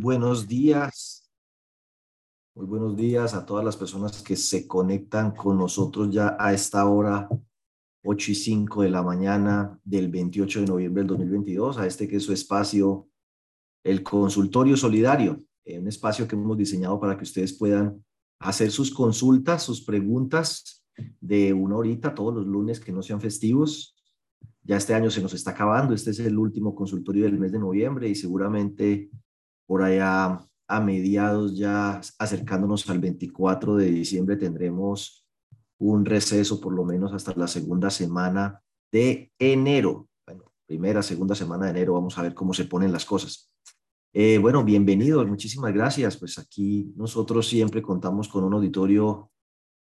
Buenos días. Muy buenos días a todas las personas que se conectan con nosotros ya a esta hora, 8 y 5 de la mañana del 28 de noviembre del 2022, a este que es su espacio, el Consultorio Solidario, un espacio que hemos diseñado para que ustedes puedan hacer sus consultas, sus preguntas de una horita todos los lunes que no sean festivos. Ya este año se nos está acabando, este es el último consultorio del mes de noviembre y seguramente por allá a mediados ya acercándonos al 24 de diciembre tendremos un receso por lo menos hasta la segunda semana de enero. Bueno, primera, segunda semana de enero, vamos a ver cómo se ponen las cosas. Eh, bueno, bienvenidos, muchísimas gracias. Pues aquí nosotros siempre contamos con un auditorio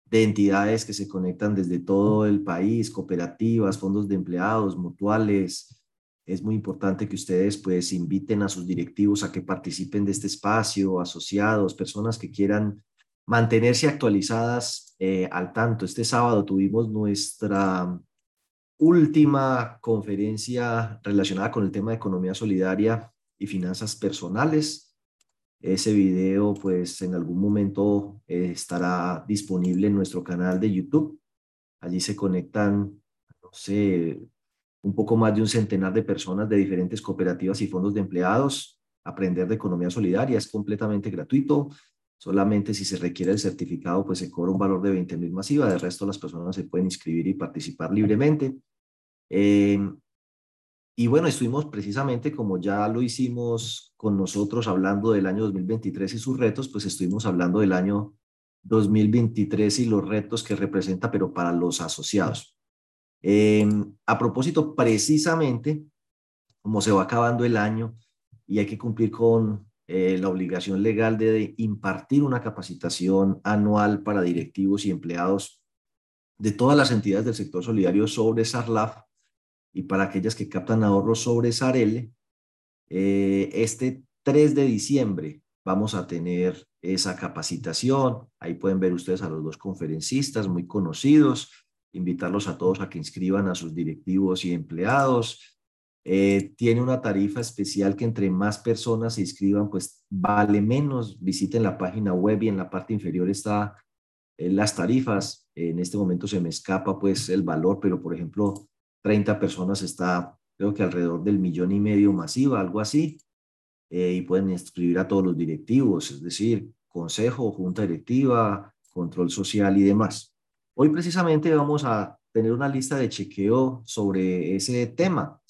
de entidades que se conectan desde todo el país, cooperativas, fondos de empleados, mutuales, es muy importante que ustedes pues inviten a sus directivos a que participen de este espacio, asociados, personas que quieran mantenerse actualizadas eh, al tanto. Este sábado tuvimos nuestra última conferencia relacionada con el tema de economía solidaria y finanzas personales. Ese video pues en algún momento eh, estará disponible en nuestro canal de YouTube. Allí se conectan, no sé, un poco más de un centenar de personas de diferentes cooperativas y fondos de empleados. Aprender de economía solidaria es completamente gratuito. Solamente si se requiere el certificado, pues se cobra un valor de 20 mil masiva. De resto, las personas se pueden inscribir y participar libremente. Em, y bueno, estuvimos precisamente como ya lo hicimos con nosotros hablando del año 2023 y sus retos, pues estuvimos hablando del año 2023 y los retos que representa, pero para los asociados. Em, a propósito, precisamente, como se va acabando el año y hay que cumplir con eh, la obligación legal de impartir una capacitación anual para directivos y empleados de todas las entidades del sector solidario sobre SARLAF y para aquellas que captan ahorros sobre SARL, eh, este 3 de diciembre vamos a tener esa capacitación. Ahí pueden ver ustedes a los dos conferencistas muy conocidos invitarlos a todos a que inscriban a sus directivos y empleados. Eh, tiene una tarifa especial que entre más personas se inscriban, pues vale menos. Visiten la página web y en la parte inferior está eh, las tarifas. En este momento se me escapa pues el valor, pero por ejemplo, 30 personas está creo que alrededor del millón y medio masiva, algo así. Eh, y pueden inscribir a todos los directivos, es decir, consejo, junta directiva, control social y demás. Hoy precisamente vamos a tener una lista de chequeo sobre ese tema,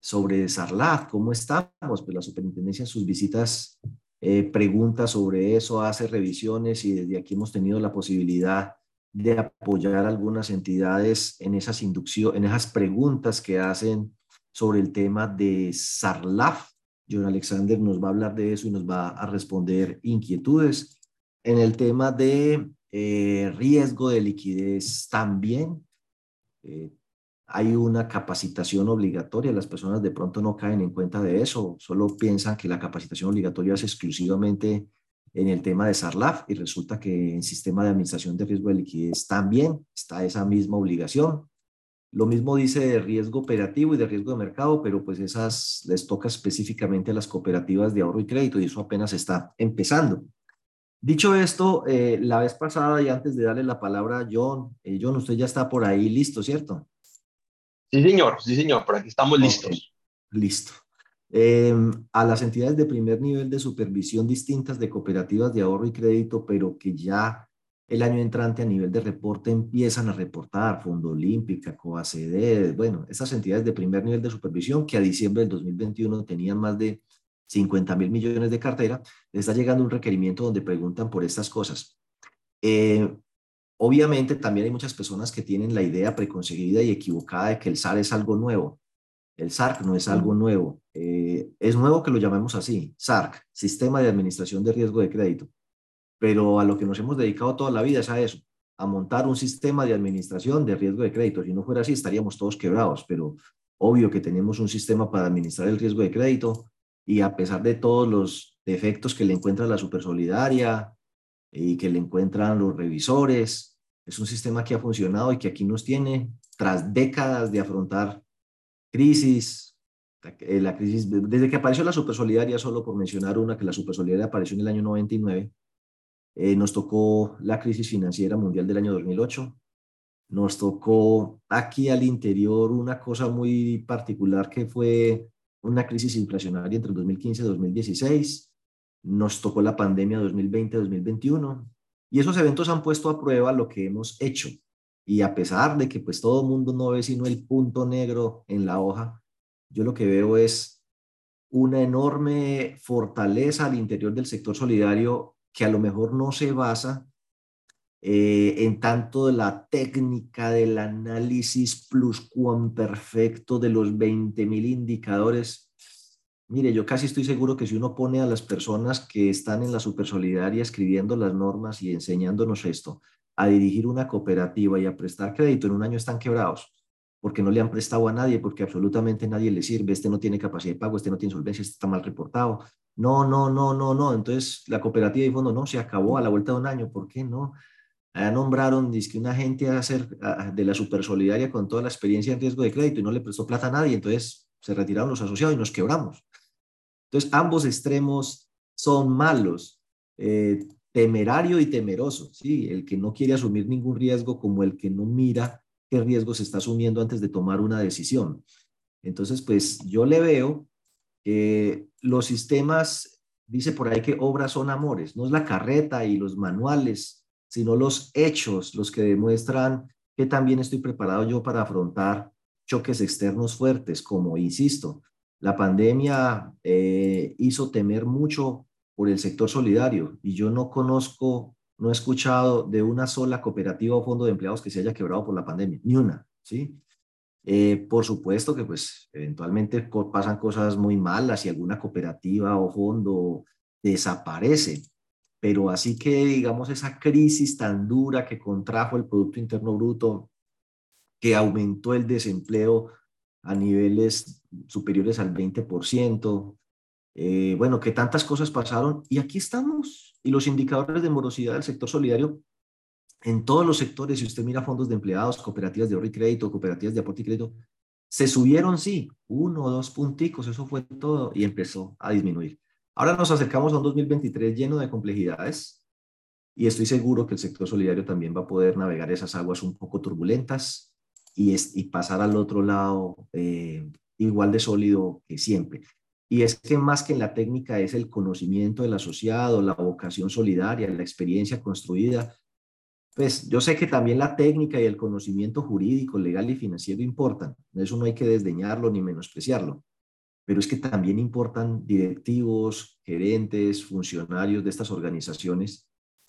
sobre Sarlat, cómo estamos, pues la superintendencia en sus visitas eh, pregunta sobre eso, hace revisiones y desde aquí hemos tenido la posibilidad de apoyar a algunas entidades en esas inducciones, en esas preguntas que hacen sobre el tema de SARLAF. John Alexander nos va a hablar de eso y nos va a responder inquietudes. En el tema de eh, riesgo de liquidez también. Eh, hay una capacitación obligatoria, las personas de pronto no caen en cuenta de eso, solo piensan que la capacitación obligatoria es exclusivamente en el tema de SARLAF y resulta que en sistema de administración de riesgo de liquidez también está esa misma obligación. Lo mismo dice de riesgo operativo y de riesgo de mercado, pero pues esas les toca específicamente a las cooperativas de ahorro y crédito y eso apenas está empezando. Dicho esto, eh, la vez pasada y antes de darle la palabra a John, eh, John, usted ya está por ahí listo, ¿cierto? Sí, señor, sí, señor, por aquí estamos listos. Listo. Em, a las entidades de primer nivel de supervisión distintas de cooperativas de ahorro y crédito, pero que ya el año entrante a nivel de reporte empiezan a reportar, Fondo Olímpica, COACD, bueno, esas entidades de primer nivel de supervisión que a diciembre del 2021 tenían más de 50 mil millones de cartera, le está llegando un requerimiento donde preguntan por estas cosas. Eh, obviamente también hay muchas personas que tienen la idea preconcebida y equivocada de que el SAR es algo nuevo. El SARC no es algo nuevo. Eh, es nuevo que lo llamemos así, SARC, Sistema de Administración de Riesgo de Crédito. Pero a lo que nos hemos dedicado toda la vida es a eso, a montar un sistema de administración de riesgo de crédito. Si no fuera así, estaríamos todos quebrados, pero obvio que tenemos un sistema para administrar el riesgo de crédito y a pesar de todos los defectos que le encuentra la Supersolidaria y que le encuentran los revisores, es un sistema que ha funcionado y que aquí nos tiene tras décadas de afrontar crisis, la crisis, desde que apareció la supersolidaria, solo por mencionar una, que la supersolidaria apareció en el año 99, eh, nos tocó la crisis financiera mundial del año 2008, nos tocó aquí al interior una cosa muy particular que fue una crisis inflacionaria entre 2015 y 2016, nos tocó la pandemia 2020-2021 y esos eventos han puesto a prueba lo que hemos hecho. Y a pesar de que pues todo el mundo no ve sino el punto negro en la hoja, yo lo que veo es una enorme fortaleza al interior del sector solidario que a lo mejor no se basa eh, en tanto de la técnica del análisis plus perfecto de los 20.000 indicadores. Mire, yo casi estoy seguro que si uno pone a las personas que están en la Supersolidaria escribiendo las normas y enseñándonos esto, a dirigir una cooperativa y a prestar crédito, en un año están quebrados porque no le han prestado a nadie, porque absolutamente nadie le sirve, este no tiene capacidad de pago, este no tiene solvencia, este está mal reportado. No, no, no, no, no. Entonces la cooperativa de fondo no, se acabó a la vuelta de un año. ¿Por qué no? Allá nombraron que una gente a hacer de la super solidaria con toda la experiencia en riesgo de crédito y no le prestó plata a nadie, entonces se retiraron los asociados y nos quebramos. Entonces ambos extremos son malos, eh, temerario y temeroso, ¿sí? El que no quiere asumir ningún riesgo como el que no mira qué riesgo se está asumiendo antes de tomar una decisión. Entonces, pues yo le veo que los sistemas, dice por ahí que obras son amores, no es la carreta y los manuales, sino los hechos los que demuestran que también estoy preparado yo para afrontar choques externos fuertes, como insisto, la pandemia eh, hizo temer mucho por el sector solidario y yo no conozco no he escuchado de una sola cooperativa o fondo de empleados que se haya quebrado por la pandemia, ni una, ¿sí? Eh, por supuesto que pues eventualmente pasan cosas muy malas y alguna cooperativa o fondo desaparece, pero así que digamos esa crisis tan dura que contrajo el Producto Interno Bruto, que aumentó el desempleo a niveles superiores al 20%, eh, bueno, que tantas cosas pasaron y aquí estamos. Y los indicadores de morosidad del sector solidario en todos los sectores, si usted mira fondos de empleados, cooperativas de ahorro y crédito, cooperativas de aporte y crédito, se subieron, sí, uno o dos punticos, eso fue todo y empezó a disminuir. Ahora nos acercamos a un 2023 lleno de complejidades y estoy seguro que el sector solidario también va a poder navegar esas aguas un poco turbulentas y, y pasar al otro lado eh, igual de sólido que siempre. Y es que más que en la técnica es el conocimiento del asociado, la vocación solidaria, la experiencia construida. Pues yo sé que también la técnica y el conocimiento jurídico, legal y financiero importan. Eso no hay que desdeñarlo ni menospreciarlo. Pero es que también importan directivos, gerentes, funcionarios de estas organizaciones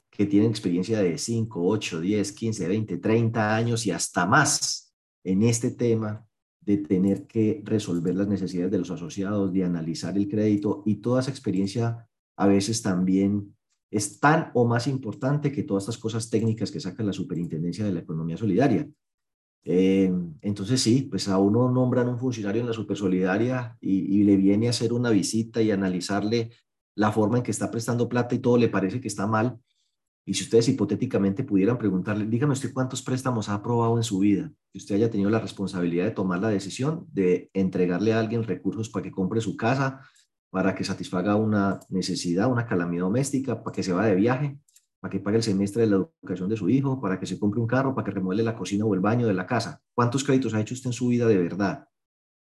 que tienen experiencia de 5, 8, 10, 15, 20, 30 años y hasta más en este tema de tener que resolver las necesidades de los asociados, de analizar el crédito y toda esa experiencia a veces también es tan o más importante que todas estas cosas técnicas que saca la superintendencia de la economía solidaria. Eh, entonces sí, pues a uno nombran un funcionario en la supersolidaria y, y le viene a hacer una visita y analizarle la forma en que está prestando plata y todo le parece que está mal. Y si ustedes hipotéticamente pudieran preguntarle, dígame usted cuántos préstamos ha aprobado en su vida, que usted haya tenido la responsabilidad de tomar la decisión de entregarle a alguien recursos para que compre su casa, para que satisfaga una necesidad, una calamidad doméstica, para que se vaya de viaje, para que pague el semestre de la educación de su hijo, para que se compre un carro, para que remuele la cocina o el baño de la casa. ¿Cuántos créditos ha hecho usted en su vida de verdad?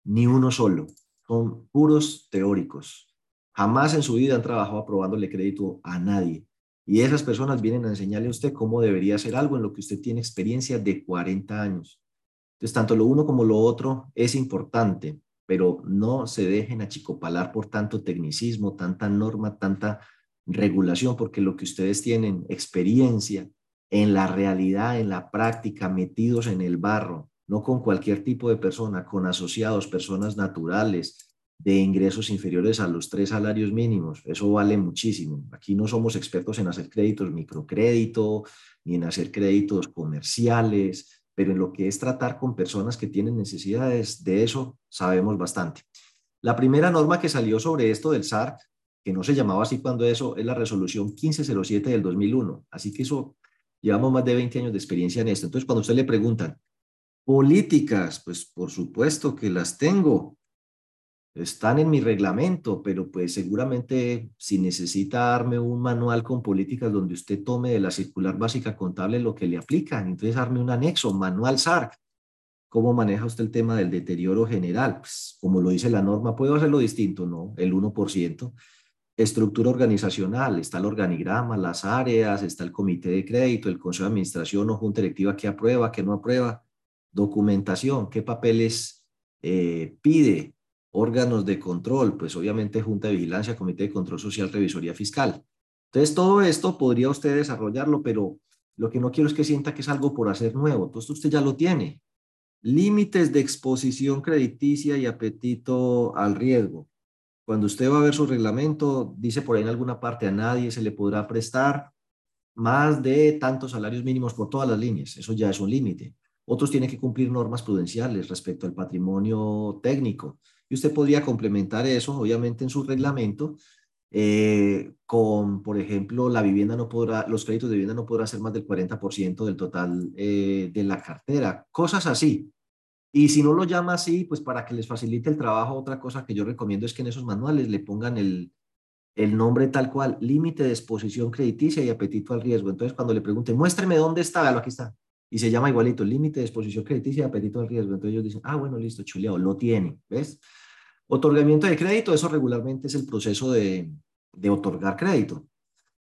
Ni uno solo. Son puros teóricos. Jamás en su vida han trabajado aprobándole crédito a nadie. Y esas personas vienen a enseñarle a usted cómo debería hacer algo en lo que usted tiene experiencia de 40 años. Entonces, tanto lo uno como lo otro es importante, pero no se dejen achicopalar por tanto tecnicismo, tanta norma, tanta regulación, porque lo que ustedes tienen, experiencia en la realidad, en la práctica, metidos en el barro, no con cualquier tipo de persona, con asociados, personas naturales, de ingresos inferiores a los tres salarios mínimos. Eso vale muchísimo. Aquí no somos expertos en hacer créditos microcrédito, ni en hacer créditos comerciales, pero en lo que es tratar con personas que tienen necesidades, de eso sabemos bastante. La primera norma que salió sobre esto del SARC, que no se llamaba así cuando eso, es la resolución 1507 del 2001. Así que eso, llevamos más de 20 años de experiencia en esto. Entonces, cuando usted le preguntan, políticas, pues por supuesto que las tengo están en mi reglamento, pero pues seguramente si necesita darme un manual con políticas donde usted tome de la circular básica contable lo que le aplican, entonces darme un anexo, manual SARC. ¿Cómo maneja usted el tema del deterioro general? Pues como lo dice la norma, ¿puedo hacerlo distinto? No, el 1%. Estructura organizacional, está el organigrama, las áreas, está el comité de crédito, el consejo de administración o junta directiva que aprueba, que no aprueba. Documentación, qué papeles eh, pide, órganos de control, pues obviamente Junta de Vigilancia, Comité de Control Social, Revisoría Fiscal. Entonces, todo esto podría usted desarrollarlo, pero lo que no quiero es que sienta que es algo por hacer nuevo. Esto usted ya lo tiene. Límites de exposición crediticia y apetito al riesgo. Cuando usted va a ver su reglamento, dice por ahí en alguna parte a nadie se le podrá prestar más de tantos salarios mínimos por todas las líneas. Eso ya es un límite. Otros tienen que cumplir normas prudenciales respecto al patrimonio técnico. Y usted podría complementar eso, obviamente, en su reglamento, eh, con, por ejemplo, la vivienda no podrá, los créditos de vivienda no podrán ser más del 40% del total eh, de la cartera, cosas así. Y si no lo llama así, pues para que les facilite el trabajo, otra cosa que yo recomiendo es que en esos manuales le pongan el, el nombre tal cual, límite de exposición crediticia y apetito al riesgo. Entonces, cuando le pregunten, muéstreme dónde está, aquí está. Y se llama igualito, límite de exposición crediticia y apetito al riesgo. Entonces ellos dicen, ah, bueno, listo, chuleado, lo tiene, ¿ves? Otorgamiento de crédito, eso regularmente es el proceso de, de otorgar crédito.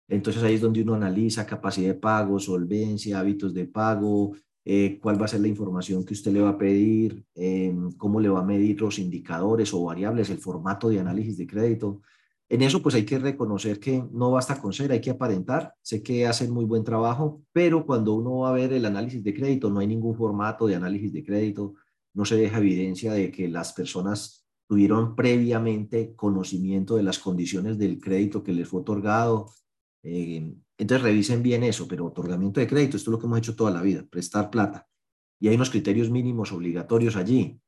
Entonces ahí es donde uno analiza capacidad de pago, solvencia, hábitos de pago, eh, cuál va a ser la información que usted le va a pedir, eh, cómo le va a medir los indicadores o variables, el formato de análisis de crédito. En eso pues hay que reconocer que no basta con ser, hay que aparentar. Sé que hacen muy buen trabajo, pero cuando uno va a ver el análisis de crédito, no hay ningún formato de análisis de crédito, no se deja evidencia de que las personas tuvieron previamente conocimiento de las condiciones del crédito que les fue otorgado. Eh, entonces revisen bien eso, pero otorgamiento de crédito, esto es lo que hemos hecho toda la vida, prestar plata. Y hay unos criterios mínimos obligatorios allí.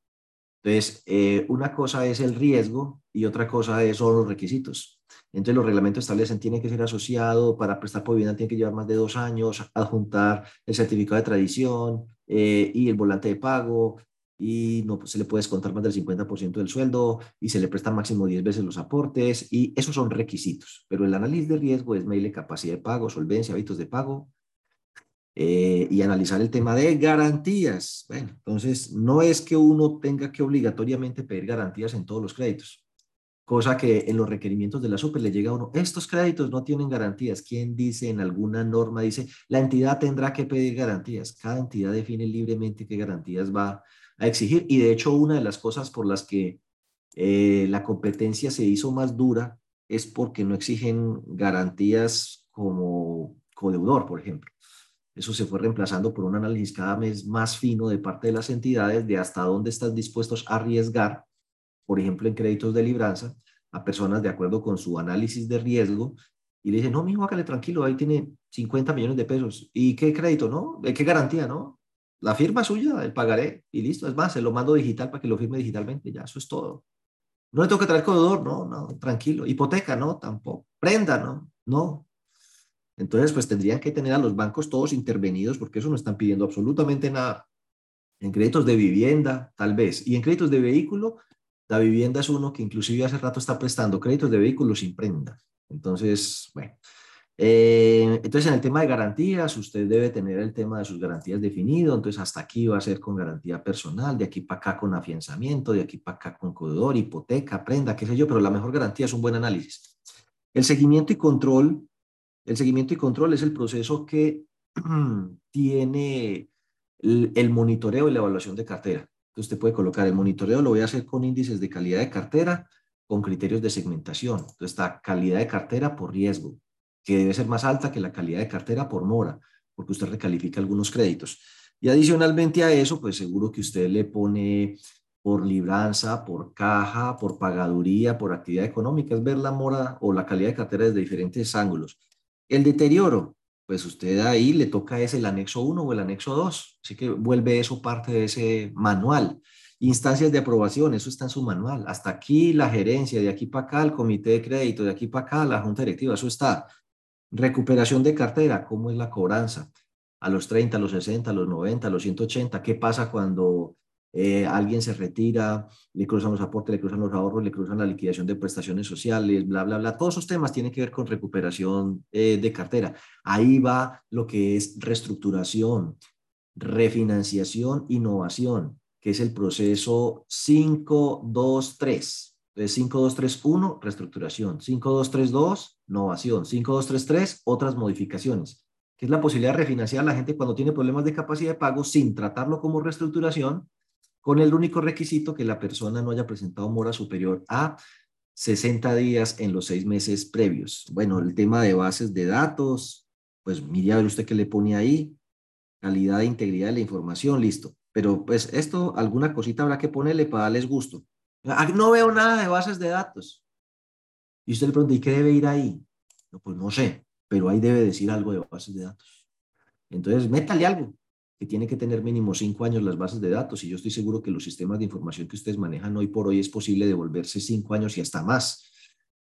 Entonces, eh, una cosa es el riesgo y otra cosa son los requisitos. Entonces, los reglamentos establecen, tiene que ser asociado, para prestar por vivienda tiene que llevar más de dos años, adjuntar el certificado de tradición eh, y el volante de pago, y no se le puede descontar más del 50% del sueldo y se le prestan máximo 10 veces los aportes y esos son requisitos. Pero el análisis de riesgo es medirle capacidad de pago, solvencia, hábitos de pago eh, y analizar el tema de garantías. Bueno, entonces no es que uno tenga que obligatoriamente pedir garantías en todos los créditos, cosa que en los requerimientos de la SUPE le llega a uno, estos créditos no tienen garantías. ¿Quién dice en alguna norma? Dice, la entidad tendrá que pedir garantías. Cada entidad define libremente qué garantías va a exigir. Y de hecho, una de las cosas por las que eh, la competencia se hizo más dura es porque no exigen garantías como codeudor, por ejemplo. Eso se fue reemplazando por un análisis cada vez más fino de parte de las entidades de hasta dónde están dispuestos a arriesgar, por ejemplo, en créditos de libranza, a personas de acuerdo con su análisis de riesgo y le dicen, no, mijo, hágale tranquilo, ahí tiene 50 millones de pesos. ¿Y qué crédito, no? ¿Qué garantía, no? La firma suya, el pagaré y listo. Es más, se lo mando digital para que lo firme digitalmente. Ya, eso es todo. No le tengo que traer corredor, no, no, tranquilo. Hipoteca, no, tampoco. Prenda, no, no. Entonces, pues tendrían que tener a los bancos todos intervenidos porque eso no están pidiendo absolutamente nada. En créditos de vivienda, tal vez. Y en créditos de vehículo, la vivienda es uno que inclusive hace rato está prestando créditos de vehículo sin prenda. Entonces, bueno, eh, entonces, en el tema de garantías, usted debe tener el tema de sus garantías definido. Entonces, hasta aquí va a ser con garantía personal, de aquí para acá con afianzamiento, de aquí para acá con codedor, hipoteca, prenda, qué sé yo, pero la mejor garantía es un buen análisis. El seguimiento y control, el seguimiento y control es el proceso que tiene el, el monitoreo y la evaluación de cartera. Entonces, usted puede colocar el monitoreo, lo voy a hacer con índices de calidad de cartera, con criterios de segmentación. Entonces, está calidad de cartera por riesgo, que debe ser más alta que la calidad de cartera por mora, porque usted recalifica algunos créditos. Y adicionalmente a eso, pues seguro que usted le pone por libranza, por caja, por pagaduría, por actividad económica, es ver la mora o la calidad de cartera desde diferentes ángulos. El deterioro, pues usted ahí le toca es el anexo 1 o el anexo 2, así que vuelve eso parte de ese manual. Instancias de aprobación, eso está en su manual. Hasta aquí la gerencia, de aquí para acá el comité de crédito, de aquí para acá la junta directiva, eso está. Recuperación de cartera, ¿cómo es la cobranza? A los 30, a los 60, a los 90, a los 180, ¿qué pasa cuando eh, alguien se retira, le cruzan los aportes, le cruzan los ahorros, le cruzan la liquidación de prestaciones sociales, bla, bla, bla. Todos esos temas tienen que ver con recuperación eh, de cartera. Ahí va lo que es reestructuración, refinanciación, innovación, que es el proceso 523. Entonces, 5231, reestructuración. 5232, innovación. 5233, otras modificaciones, que es la posibilidad de refinanciar a la gente cuando tiene problemas de capacidad de pago sin tratarlo como reestructuración, con el único requisito que la persona no haya presentado mora superior a 60 días en los seis meses previos. Bueno, el tema de bases de datos, pues mire a ver usted qué le pone ahí, calidad e integridad de la información, listo. Pero pues esto, alguna cosita habrá que ponerle para darles gusto. No veo nada de bases de datos. Y usted le pregunta, ¿y qué debe ir ahí? No, pues no sé, pero ahí debe decir algo de bases de datos. Entonces, métale algo, que tiene que tener mínimo cinco años las bases de datos. Y yo estoy seguro que los sistemas de información que ustedes manejan hoy por hoy es posible devolverse cinco años y hasta más.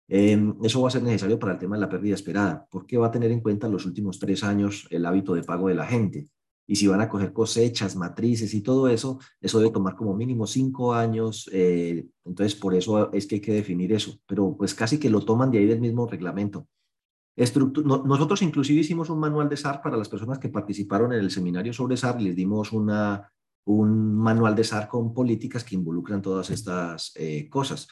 Em, eso va a ser necesario para el tema de la pérdida esperada, porque va a tener en cuenta los últimos tres años el hábito de pago de la gente y si van a coger cosechas, matrices y todo eso, eso debe tomar como mínimo cinco años. Eh, entonces, por eso es que hay que definir eso. Pero pues casi que lo toman de ahí del mismo reglamento. nosotros inclusive hicimos un manual de SAR para las personas que participaron en el seminario sobre SAR. Les dimos una, un manual de SAR con políticas que involucran todas estas eh, cosas.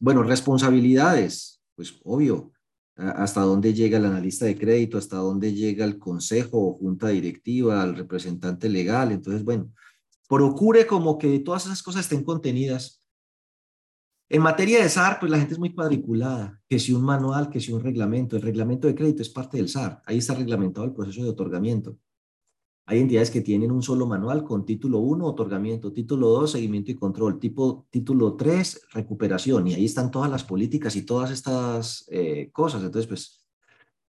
Bueno, responsabilidades, pues obvio, hasta dónde llega el analista de crédito, hasta dónde llega el consejo o junta directiva, el representante legal. Entonces, bueno, procure como que todas esas cosas estén contenidas. En materia de SAR, pues la gente es muy cuadriculada, que si un manual, que si un reglamento. El reglamento de crédito es parte del SAR, ahí está reglamentado el proceso de otorgamiento. Hay entidades que tienen un solo manual con título 1, otorgamiento, título 2, seguimiento y control, tipo, título 3, recuperación, y ahí están todas las políticas y todas estas eh, cosas. Entonces, pues,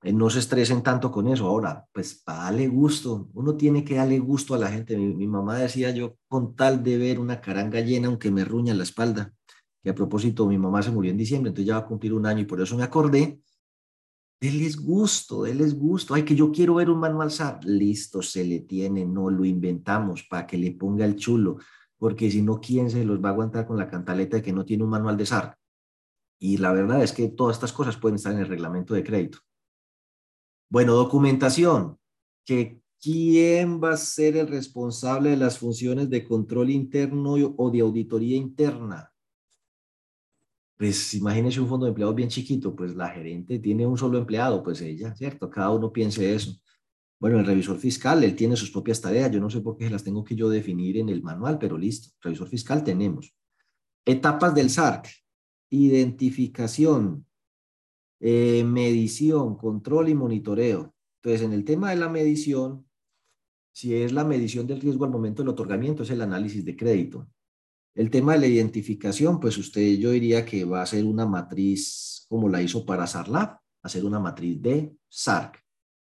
eh, no se estresen tanto con eso. Ahora, pues, darle gusto, uno tiene que darle gusto a la gente. Mi, mi mamá decía yo, con tal de ver una caranga llena, aunque me ruña la espalda, que a propósito, mi mamá se murió en diciembre, entonces ya va a cumplir un año y por eso me acordé Deles gusto, deles gusto. Ay, que yo quiero ver un manual SAR. Listo, se le tiene, no lo inventamos para que le ponga el chulo, porque si no, ¿quién se los va a aguantar con la cantaleta de que no tiene un manual de SAR? Y la verdad es que todas estas cosas pueden estar en el reglamento de crédito. Bueno, documentación. Que quién va a ser el responsable de las funciones de control interno o de auditoría interna pues imagínese un fondo de empleados bien chiquito, pues la gerente tiene un solo empleado, pues ella, ¿cierto? Cada uno piense eso. Bueno, el revisor fiscal, él tiene sus propias tareas, yo no sé por qué las tengo que yo definir en el manual, pero listo, revisor fiscal tenemos. Etapas del SARC, identificación, eh, medición, control y monitoreo. Entonces, en el tema de la medición, si es la medición del riesgo al momento del otorgamiento, es el análisis de crédito. El tema de la identificación, pues usted yo diría que va a ser una matriz como la hizo para SARLAB, hacer una matriz de SARC.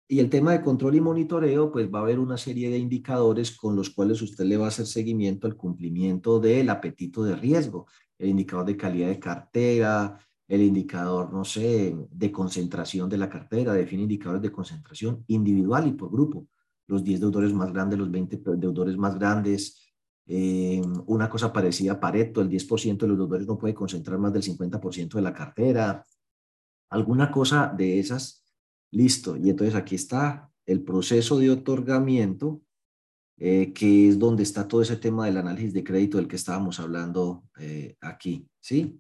Y el tema de control y monitoreo, pues va a haber una serie de indicadores con los cuales usted le va a hacer seguimiento al cumplimiento del apetito de riesgo, el indicador de calidad de cartera, el indicador, no sé, de concentración de la cartera, define indicadores de concentración individual y por grupo, los 10 deudores más grandes, los 20 deudores más grandes, eh, una cosa parecida a Pareto, el 10% de los deudores no puede concentrar más del 50% de la cartera. Alguna cosa de esas, listo. Y entonces aquí está el proceso de otorgamiento, eh, que es donde está todo ese tema del análisis de crédito del que estábamos hablando eh, aquí, ¿sí?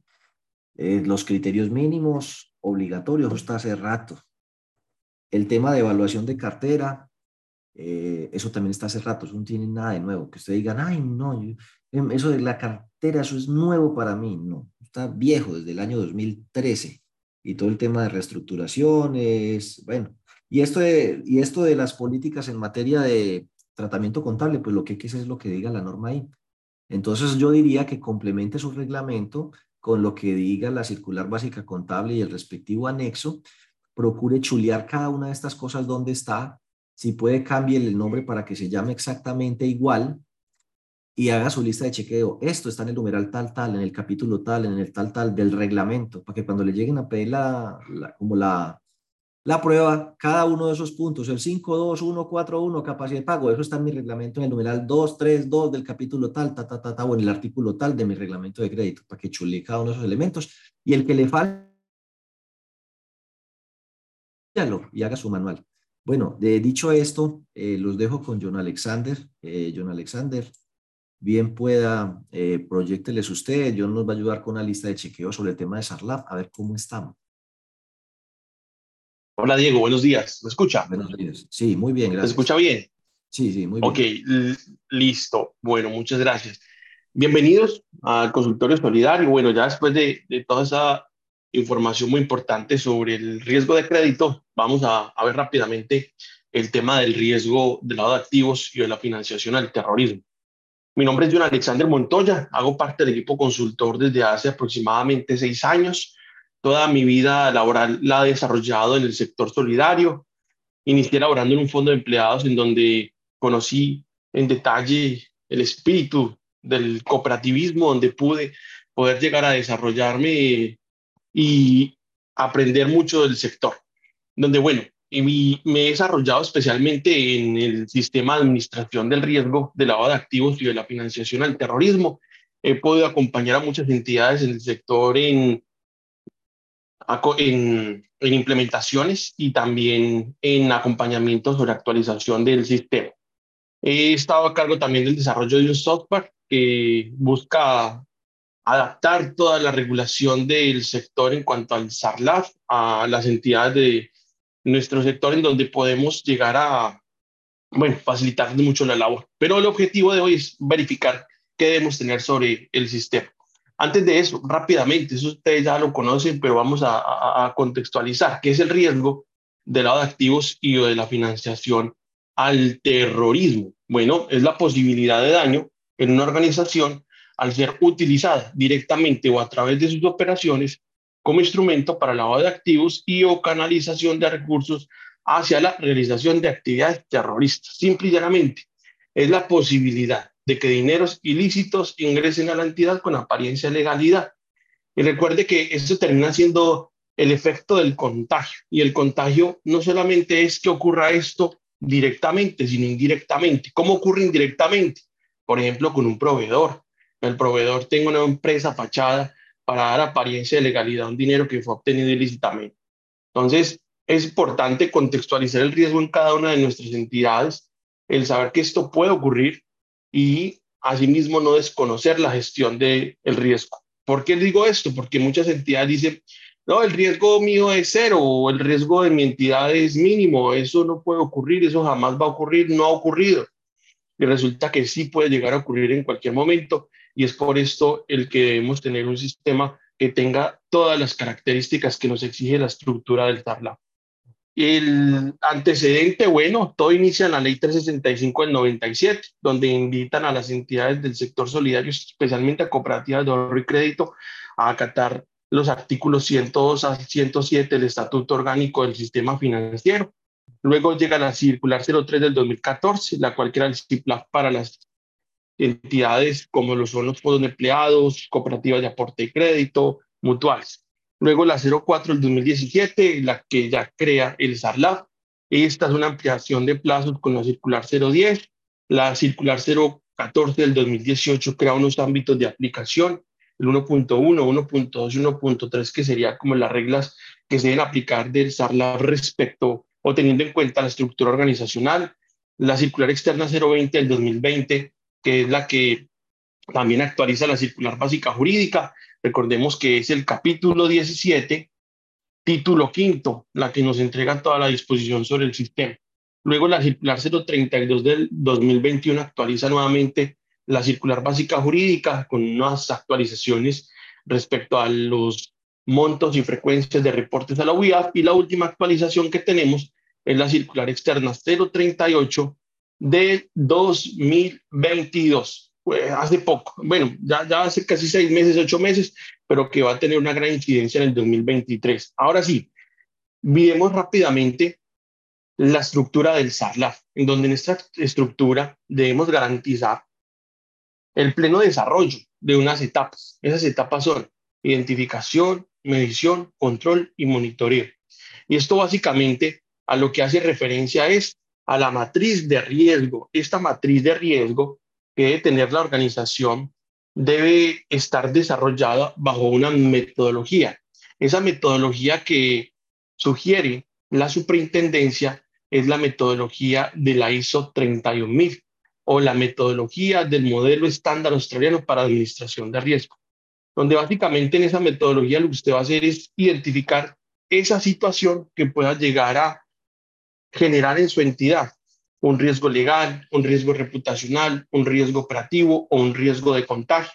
los criterios mínimos obligatorios, está hace rato. El tema de evaluación de cartera, eh, eso también está hace rato, eso no tiene nada de nuevo. Que ustedes digan, ay, no, em, eso de la cartera, eso es nuevo para mí. No, está viejo desde el año 2013 y todo el tema de reestructuraciones, bueno, y esto de, y esto de las políticas en materia de tratamiento contable, pues lo que hay que hacer es lo que diga la norma ahí. Entonces yo diría que complemente su reglamento con lo que diga la circular básica contable y el respectivo anexo, procure chulear cada una de estas cosas donde está, si puede cambie el nombre para que se llame exactamente igual y haga su lista de chequeo. Esto está en el numeral tal, tal, en el capítulo tal, en el tal, tal del reglamento, para que cuando le lleguen a pedir la, como la, la prueba, cada uno de esos puntos, el 52141, capacidad de pago, eso está en mi reglamento en el numeral 232 del capítulo tal, ta, ta, ta, ta, o en el artículo tal de mi reglamento de crédito, para que chule cada uno de esos elementos. Y el que le falte, y haga su manual. Bueno, de dicho esto, eh, los dejo con John Alexander. Eh, John Alexander, bien pueda, eh, proyecteles usted. John nos va a ayudar con una lista de chequeo sobre el tema de SARLAB, a ver cómo estamos. Hola Diego, buenos días. ¿Me escucha? Buenos días. Sí, muy bien, gracias. ¿Me escucha bien? Sí, sí, muy bien. Ok, listo. Bueno, muchas gracias. Bienvenidos al consultorio solidario. Bueno, ya después de, toda esa información muy importante sobre el riesgo de crédito, vamos a, a ver rápidamente el tema del riesgo del lado de activos y de la financiación al terrorismo. Mi nombre es John Alexander Montoya, hago parte del equipo consultor desde hace aproximadamente seis años Toda mi vida laboral la he desarrollado en el sector solidario. Inicié laborando en un fondo de empleados en donde conocí en detalle el espíritu del cooperativismo, donde pude poder llegar a desarrollarme y aprender mucho del sector. Donde, bueno, y me he desarrollado especialmente en el sistema de administración del riesgo de lavado de activos y de la financiación al terrorismo. He podido acompañar a muchas entidades en el sector en en, implementaciones y también en acompañamiento sobre actualización del sistema. He estado a cargo también del desarrollo de un software que busca adaptar toda la regulación del sector en cuanto al SARLAF a las entidades de nuestro sector en donde podemos llegar a bueno, facilitar mucho la labor. Pero el objetivo de hoy es verificar qué debemos tener sobre el sistema. Antes de eso, rápidamente, eso ustedes ya lo conocen, pero vamos a, contextualizar qué es el riesgo del lado de activos y de la financiación al terrorismo. Bueno, es la posibilidad de daño en una organización al ser utilizada directamente o a través de sus operaciones como instrumento para lavado de activos y o canalización de recursos hacia la realización de actividades terroristas. Simple y llanamente, es la posibilidad de que dineros ilícitos ingresen a la entidad con apariencia legalidad. Y recuerde que esto termina siendo el efecto del contagio. Y el contagio no solamente es que ocurra esto directamente, sino indirectamente. ¿Cómo ocurre indirectamente? Por ejemplo, con un proveedor. El proveedor tenga una empresa fachada para dar apariencia de legalidad a un dinero que fue obtenido ilícitamente. Entonces, es importante contextualizar el riesgo en cada una de nuestras entidades, el saber que esto puede ocurrir y asimismo no desconocer la gestión del el riesgo. ¿Por qué digo esto? Porque muchas entidades dicen, no, el riesgo mío es cero o el riesgo de mi entidad es mínimo, eso no puede ocurrir, eso jamás va a ocurrir, no ha ocurrido. Y resulta que sí puede llegar a ocurrir en cualquier momento y es por esto el que debemos tener un sistema que tenga todas las características que nos exige la estructura del TARLA. El antecedente, bueno, todo inicia en la ley 365 del 97, donde invitan a las entidades del sector solidario, especialmente a cooperativas de ahorro y crédito, a acatar los artículos 102 a 107 del Estatuto Orgánico del Sistema Financiero. Luego llega la circular 03 del 2014, la cual crea el CIPLAF para las entidades como lo son los fondos de empleados, cooperativas de aporte y crédito, mutuales. Luego la 04 del 2017, la que ya crea el SARLAF. Esta es una ampliación de plazos con la circular 010. La circular 014 del 2018 crea unos ámbitos de aplicación, el 1.1, 1.2 y 1.3, que serían como las reglas que se deben aplicar del SARLAF respecto o teniendo en cuenta la estructura organizacional. La circular externa 020 del 2020, que es la que también actualiza la circular básica jurídica Recordemos que es el capítulo 17, título quinto, la que nos entrega toda la disposición sobre el sistema. Luego la circular 032 del 2021 actualiza nuevamente la circular básica jurídica con unas actualizaciones respecto a los montos y frecuencias de reportes a la UIAF y la última actualización que tenemos es la circular externa 038 de 2022 hace poco, bueno, ya, ya hace casi seis meses, ocho meses, pero que va a tener una gran incidencia en el 2023. Ahora sí, miremos rápidamente la estructura del SARLAF, en donde en esta estructura debemos garantizar el pleno desarrollo de unas etapas. Esas etapas son identificación, medición, control y monitoreo. Y esto básicamente a lo que hace referencia es a la matriz de riesgo. Esta matriz de riesgo que debe tener la organización debe estar desarrollada bajo una metodología. Esa metodología que sugiere la superintendencia es la metodología de la ISO 31000 o la metodología del modelo estándar australiano para administración de riesgo, donde básicamente en esa metodología lo que usted va a hacer es identificar esa situación que pueda llegar a generar en su entidad un riesgo legal, un riesgo reputacional, un riesgo operativo o un riesgo de contagio.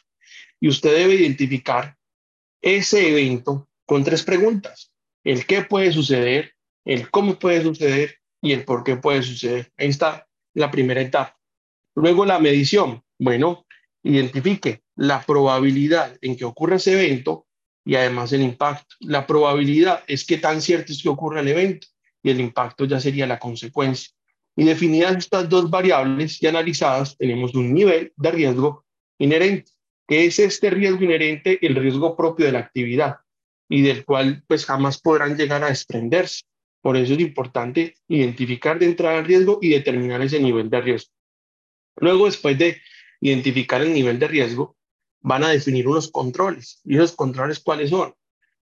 Y usted debe identificar ese evento con tres preguntas. El qué puede suceder, el cómo puede suceder y el por qué puede suceder. Ahí está la primera etapa. Luego la medición. Bueno, identifique la probabilidad en que ocurra ese evento y además el impacto. La probabilidad es que tan cierto es que ocurra el evento y el impacto ya sería la consecuencia. Y definidas estas dos variables y analizadas, tenemos un nivel de riesgo inherente. ¿Qué es este riesgo inherente? El riesgo propio de la actividad y del cual pues jamás podrán llegar a desprenderse. Por eso es importante identificar de entrada el riesgo y determinar ese nivel de riesgo. Luego, después de identificar el nivel de riesgo, van a definir unos controles. ¿Y esos controles cuáles son?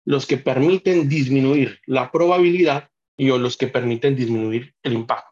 Los que permiten disminuir la probabilidad y los que permiten disminuir el impacto.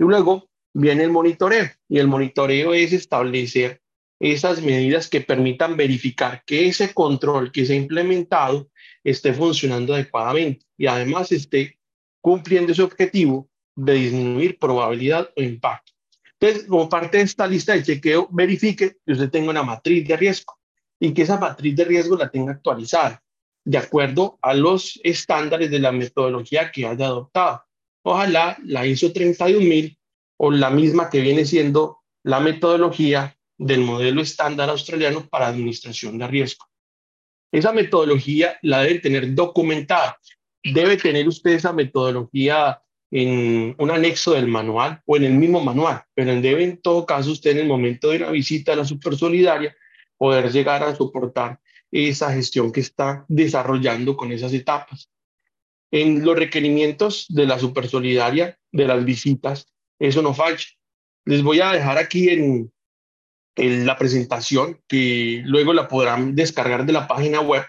Y luego viene el monitoreo. Y el monitoreo es establecer esas medidas que permitan verificar que ese control que se ha implementado esté funcionando adecuadamente y además esté cumpliendo ese objetivo de disminuir probabilidad o impacto. Entonces, como parte de esta lista de chequeo, verifique que usted tenga una matriz de riesgo y que esa matriz de riesgo la tenga actualizada de acuerdo a los estándares de la metodología que haya adoptado. Ojalá la ISO 31000 o la misma que viene siendo la metodología del modelo estándar australiano para administración de riesgo. Esa metodología la debe tener documentada. Debe tener usted esa metodología en un anexo del manual o en el mismo manual, pero debe en todo caso usted en el momento de una visita a la super solidaria poder llegar a soportar esa gestión que está desarrollando con esas etapas. En los requerimientos de la super solidaria, de las visitas, eso no falla. Les voy a dejar aquí en, en la presentación, que luego la podrán descargar de la página web,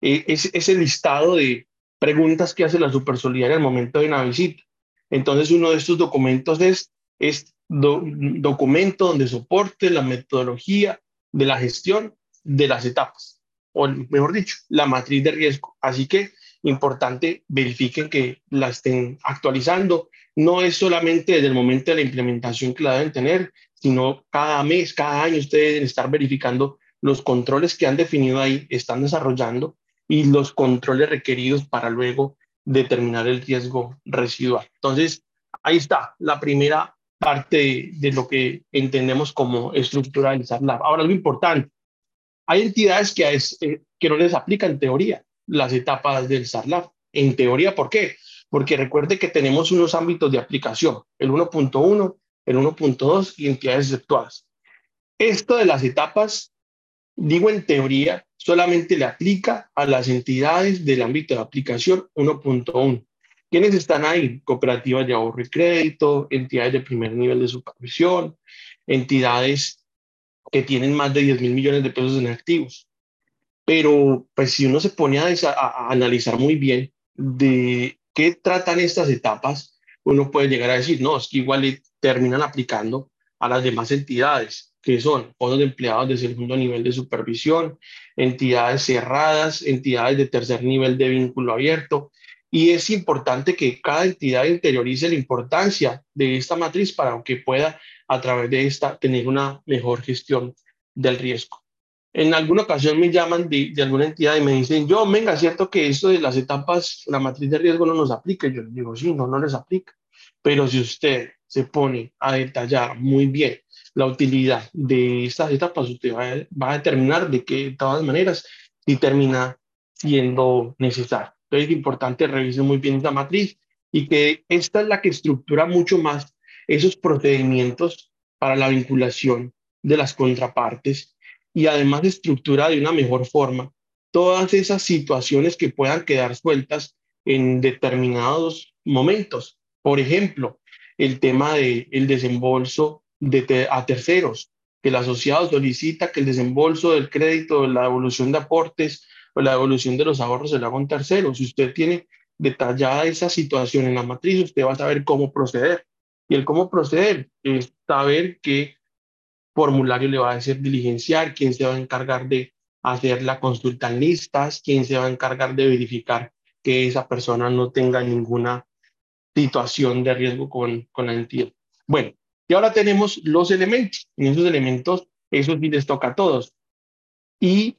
eh, es ese listado de preguntas que hace la super solidaria al momento de una visita. Entonces, uno de estos documentos es, es documento donde soporte la metodología de la gestión de las etapas, o mejor dicho, la matriz de riesgo. Así que, importante, verifiquen que la estén actualizando. No es solamente desde el momento de la implementación que la deben tener, sino cada mes, cada año ustedes deben estar verificando los controles que han definido ahí, están desarrollando y los controles requeridos para luego determinar el riesgo residual. Entonces, ahí está la primera parte de, lo que entendemos como estructuralizar la. Ahora, lo importante, hay entidades que, es, eh, que no les aplican teoría las etapas del SARLAF. En teoría, ¿por qué? Porque recuerde que tenemos unos ámbitos de aplicación, el 1.1, el 1.2 y entidades exceptuadas. Esto de las etapas, digo en teoría, solamente le aplica a las entidades del ámbito de aplicación 1.1. ¿Quiénes están ahí? Cooperativas de ahorro y crédito, entidades de primer nivel de supervisión, entidades que tienen más de 10 mil millones de pesos en activos. Pero, pues, si uno se pone a, analizar muy bien de qué tratan estas etapas, uno puede llegar a decir, no, es que igual terminan aplicando a las demás entidades que son fondos de empleados de segundo nivel de supervisión, entidades cerradas, entidades de tercer nivel de vínculo abierto. Y es importante que cada entidad interiorice la importancia de esta matriz para que pueda, a través de esta, tener una mejor gestión del riesgo. En alguna ocasión me llaman de, de alguna entidad y me dicen, yo, venga, cierto que esto de las etapas, la matriz de riesgo no nos aplica. Yo les digo, sí, no, no les aplica. Pero si usted se pone a detallar muy bien la utilidad de estas etapas, usted va a, determinar de qué, de todas maneras, si termina siendo necesario. Entonces es importante revisar muy bien esta matriz y que esta es la que estructura mucho más esos procedimientos para la vinculación de las contrapartes y además estructura de una mejor forma todas esas situaciones que puedan quedar sueltas en determinados momentos. Por ejemplo, el tema del el desembolso de a terceros, que el asociado solicita que el desembolso del crédito, la devolución de aportes o la devolución de los ahorros se lo haga un tercero. Si usted tiene detallada esa situación en la matriz, usted va a saber cómo proceder. Y el cómo proceder es saber qué formulario le va a hacer diligenciar, quién se va a encargar de hacer la consulta en listas, quién se va a encargar de verificar que esa persona no tenga ninguna situación de riesgo con, con la entidad. Bueno, y ahora tenemos los elementos. En esos elementos, eso sí les toca a todos. Y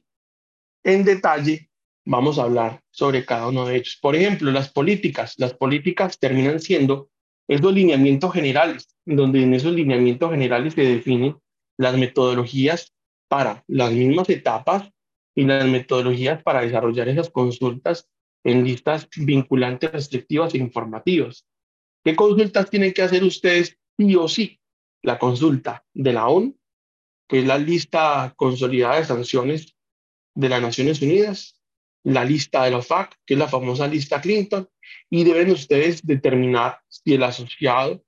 en detalle vamos a hablar sobre cada uno de ellos. Por ejemplo, las políticas. Las políticas terminan siendo esos lineamientos generales, donde en esos lineamientos generales se definen las metodologías para las mismas etapas y las metodologías para desarrollar esas consultas en listas vinculantes, restrictivas e informativas. ¿Qué consultas tienen que hacer ustedes sí o sí? La consulta de la ONU, que es la lista consolidada de sanciones de las Naciones Unidas, la lista de los FAC, que es la famosa lista Clinton, y deben ustedes determinar si el asociado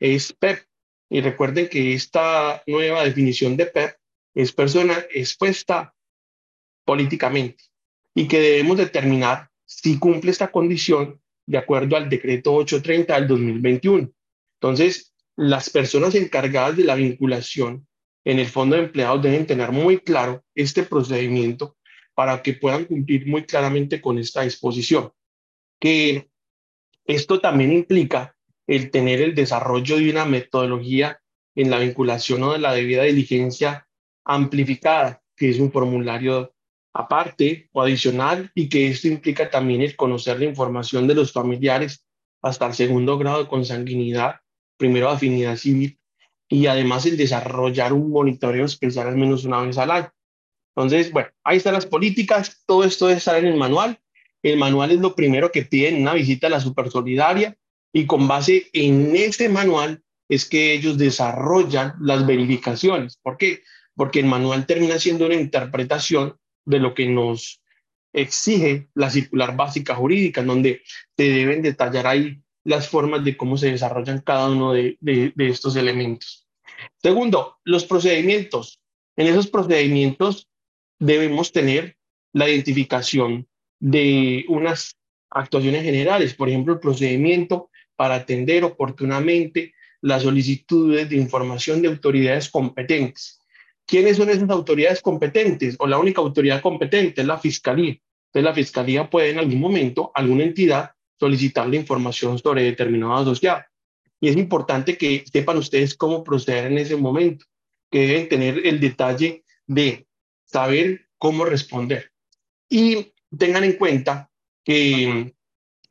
es PEP. Y recuerden que esta nueva definición de PEP es persona expuesta políticamente y que debemos determinar si cumple esta condición de acuerdo al decreto 830 del 2021. Entonces, las personas encargadas de la vinculación en el fondo de empleados deben tener muy claro este procedimiento para que puedan cumplir muy claramente con esta disposición. Que esto también implica el tener el desarrollo de una metodología en la vinculación o de la debida diligencia amplificada, que es un formulario aparte o adicional y que esto implica también el conocer la información de los familiares hasta el segundo grado de consanguinidad, primero afinidad civil y además el desarrollar un monitoreo especial al menos una vez al año. Entonces, bueno, ahí están las políticas, todo esto estar en el manual. El manual es lo primero que piden una visita a la supersolidaria y con base en ese manual es que ellos desarrollan las verificaciones. ¿Por qué? Porque el manual termina siendo una interpretación de lo que nos exige la circular básica jurídica, en donde se deben detallar ahí las formas de cómo se desarrollan cada uno de, de, estos elementos. Segundo, los procedimientos. En esos procedimientos debemos tener la identificación de unas actuaciones generales, por ejemplo, el procedimiento para atender oportunamente las solicitudes de información de autoridades competentes. ¿Quiénes son esas autoridades competentes? O la única autoridad competente es la Fiscalía. Entonces la Fiscalía puede en algún momento, alguna entidad, solicitarle información sobre determinado asociado. Y es importante que sepan ustedes cómo proceder en ese momento, que deben tener el detalle de saber cómo responder. Y tengan en cuenta que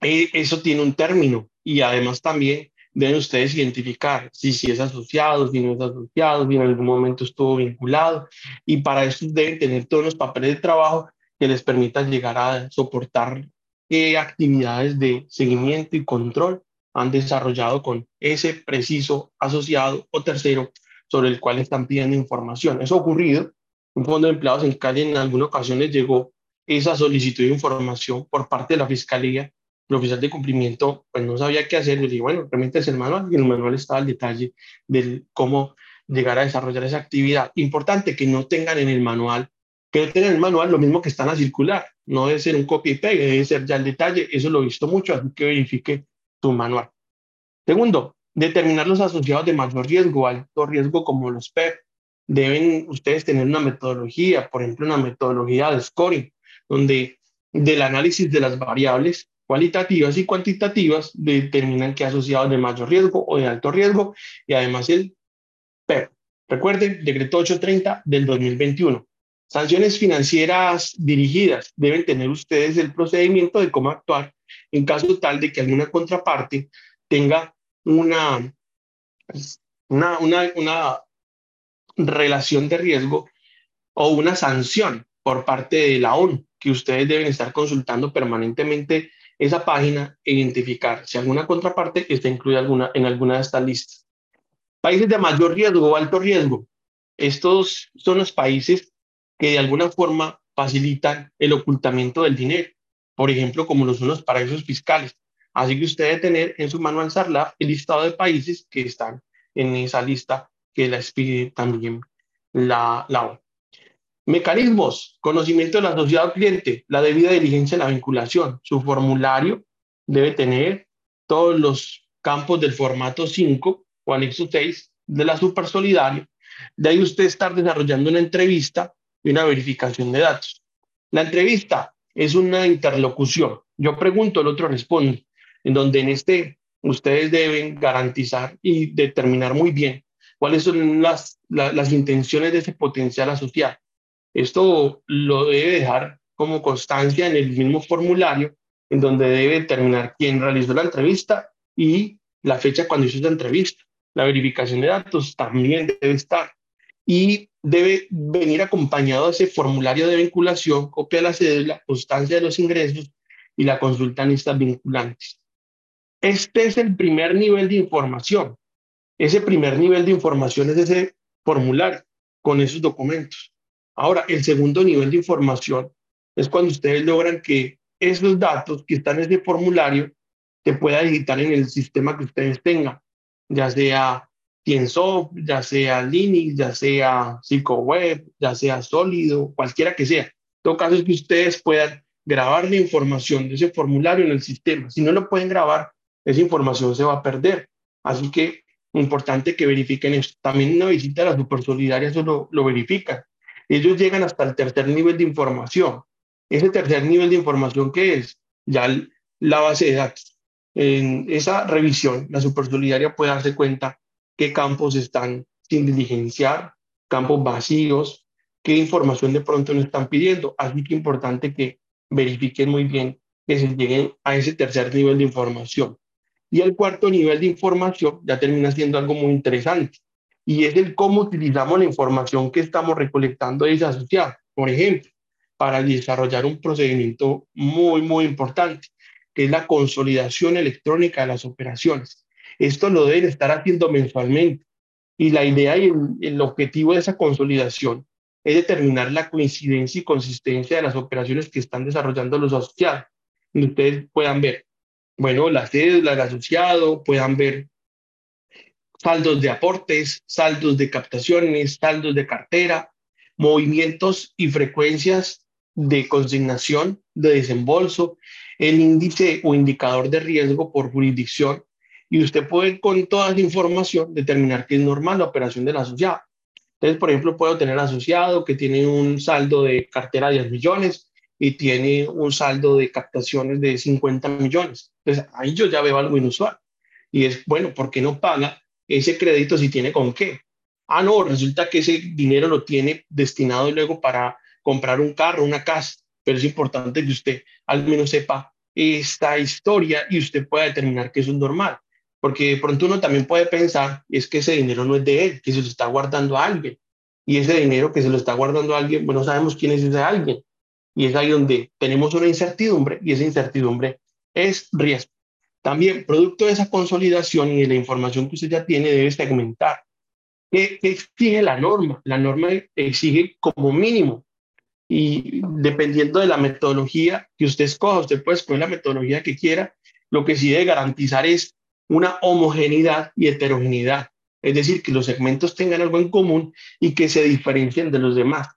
eh, eso tiene un término y además también deben ustedes identificar si, si es asociado, si no es asociado, si en algún momento estuvo vinculado. Y para eso deben tener todos los papeles de trabajo que les permitan llegar a soportar qué actividades de seguimiento y control han desarrollado con ese preciso asociado o tercero sobre el cual están pidiendo información. Eso ha ocurrido. Un fondo de empleados en Cali en algunas ocasiones llegó esa solicitud de información por parte de la Fiscalía el oficial de cumplimiento pues no sabía qué hacer. Le dije, bueno, es el manual y en el manual estaba el detalle de cómo llegar a desarrollar esa actividad. Importante que no tengan en el manual, que no tengan en el manual lo mismo que están a circular. No debe ser un copia y pegue, debe ser ya el detalle. Eso lo he visto mucho, así que verifique tu manual. Segundo, determinar los asociados de mayor riesgo, alto riesgo como los PEP. Deben ustedes tener una metodología, por ejemplo, una metodología de scoring, donde del análisis de las variables cualitativas y cuantitativas determinan qué asociados de mayor riesgo o de alto riesgo y además el PER. Recuerden, decreto 830 del 2021. Sanciones financieras dirigidas. Deben tener ustedes el procedimiento de cómo actuar en caso tal de que alguna contraparte tenga una, una, una relación de riesgo o una sanción por parte de la ONU que ustedes deben estar consultando permanentemente esa página e identificar si alguna contraparte está incluida alguna, en alguna de estas listas. Países de mayor riesgo o alto riesgo. Estos son los países que de alguna forma facilitan el ocultamiento del dinero. por ejemplo, como lo son los paraísos fiscales. Así que usted debe tener en su manual SARLAB el listado de países que están en esa lista que la expide también la, la Mecanismos, conocimiento del asociado cliente, la debida diligencia en la vinculación. Su formulario debe tener todos los campos del formato 5 o anexo 6 de la super solidaria. De ahí usted estar desarrollando una entrevista y una verificación de datos. La entrevista es una interlocución. Yo pregunto, el otro responde, en donde en este ustedes deben garantizar y determinar muy bien cuáles son las, las intenciones de ese potencial asociado. Esto lo debe dejar como constancia en el mismo formulario, en donde debe determinar quién realizó la entrevista y la fecha cuando hizo esa entrevista. La verificación de datos también debe estar y debe venir acompañado de ese formulario de vinculación, copia de la cédula, constancia de los ingresos y la consulta en estas vinculantes. Este es el primer nivel de información. Ese primer nivel de información es ese formulario con esos documentos. Ahora, el segundo nivel de información es cuando ustedes logran que esos datos que están en ese formulario se pueda editar en el sistema que ustedes tengan, ya sea Tiensoft, ya sea Linux, ya sea PsicoWeb, ya sea Sólido, cualquiera que sea. Todo caso es que ustedes puedan grabar la información de ese formulario en el sistema. Si no lo pueden grabar, esa información se va a perder. Así que importante que verifiquen esto. También una visita a la Super Solidaria eso lo, lo verifican. Ellos llegan hasta el tercer nivel de información. Ese tercer nivel de información que es ya la base de datos. En esa revisión, la Super Solidaria puede darse cuenta qué campos están sin diligenciar, campos vacíos, qué información de pronto nos están pidiendo. Así que importante que verifiquen muy bien que se lleguen a ese tercer nivel de información. Y el cuarto nivel de información ya termina siendo algo muy interesante y es el cómo utilizamos la información que estamos recolectando de esa. Por ejemplo, para desarrollar un procedimiento muy, muy importante, que es la consolidación electrónica de las operaciones. Esto lo deben estar haciendo mensualmente. Y la idea y el, el objetivo de esa consolidación es determinar la coincidencia y consistencia de las operaciones que están desarrollando los asociados. Ustedes puedan ver bueno, la cédula del asociado, puedan ver saldos de aportes, saldos de captaciones, saldos de cartera, movimientos y frecuencias de consignación, de desembolso, el índice o indicador de riesgo por jurisdicción y usted puede con toda esa información determinar que es normal la operación del asociado. Entonces, por ejemplo, puedo tener asociado que tiene un saldo de cartera de 10 millones y tiene un saldo de captaciones de 50 millones. Entonces, ahí yo ya veo algo inusual. Y es, bueno, ¿por qué no paga ese crédito si tiene con qué? Ah, no, resulta que ese dinero lo tiene destinado luego para comprar un carro, una casa. Pero es importante que usted al menos sepa esta historia y usted pueda determinar que eso es normal. Porque de pronto uno también puede pensar, es que ese dinero no es de él, que se lo está guardando a alguien. Y ese dinero que se lo está guardando a alguien, bueno, sabemos quién es ese alguien. Y es ahí donde tenemos una incertidumbre y esa incertidumbre es riesgo. También, producto de esa consolidación y de la información que usted ya tiene, debe segmentar. ¿Qué, qué exige la norma? La norma exige como mínimo y dependiendo de la metodología que usted escoja, usted puede escoger la metodología que quiera, lo que sí debe garantizar es una homogeneidad y heterogeneidad, es decir, que los segmentos tengan algo en común y que se diferencien de los demás.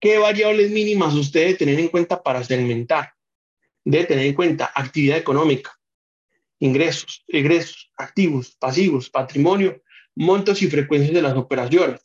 ¿Qué variables mínimas usted debe tener en cuenta para segmentar? Debe tener en cuenta actividad económica, ingresos, egresos, activos, pasivos, patrimonio, montos y frecuencias de las operaciones.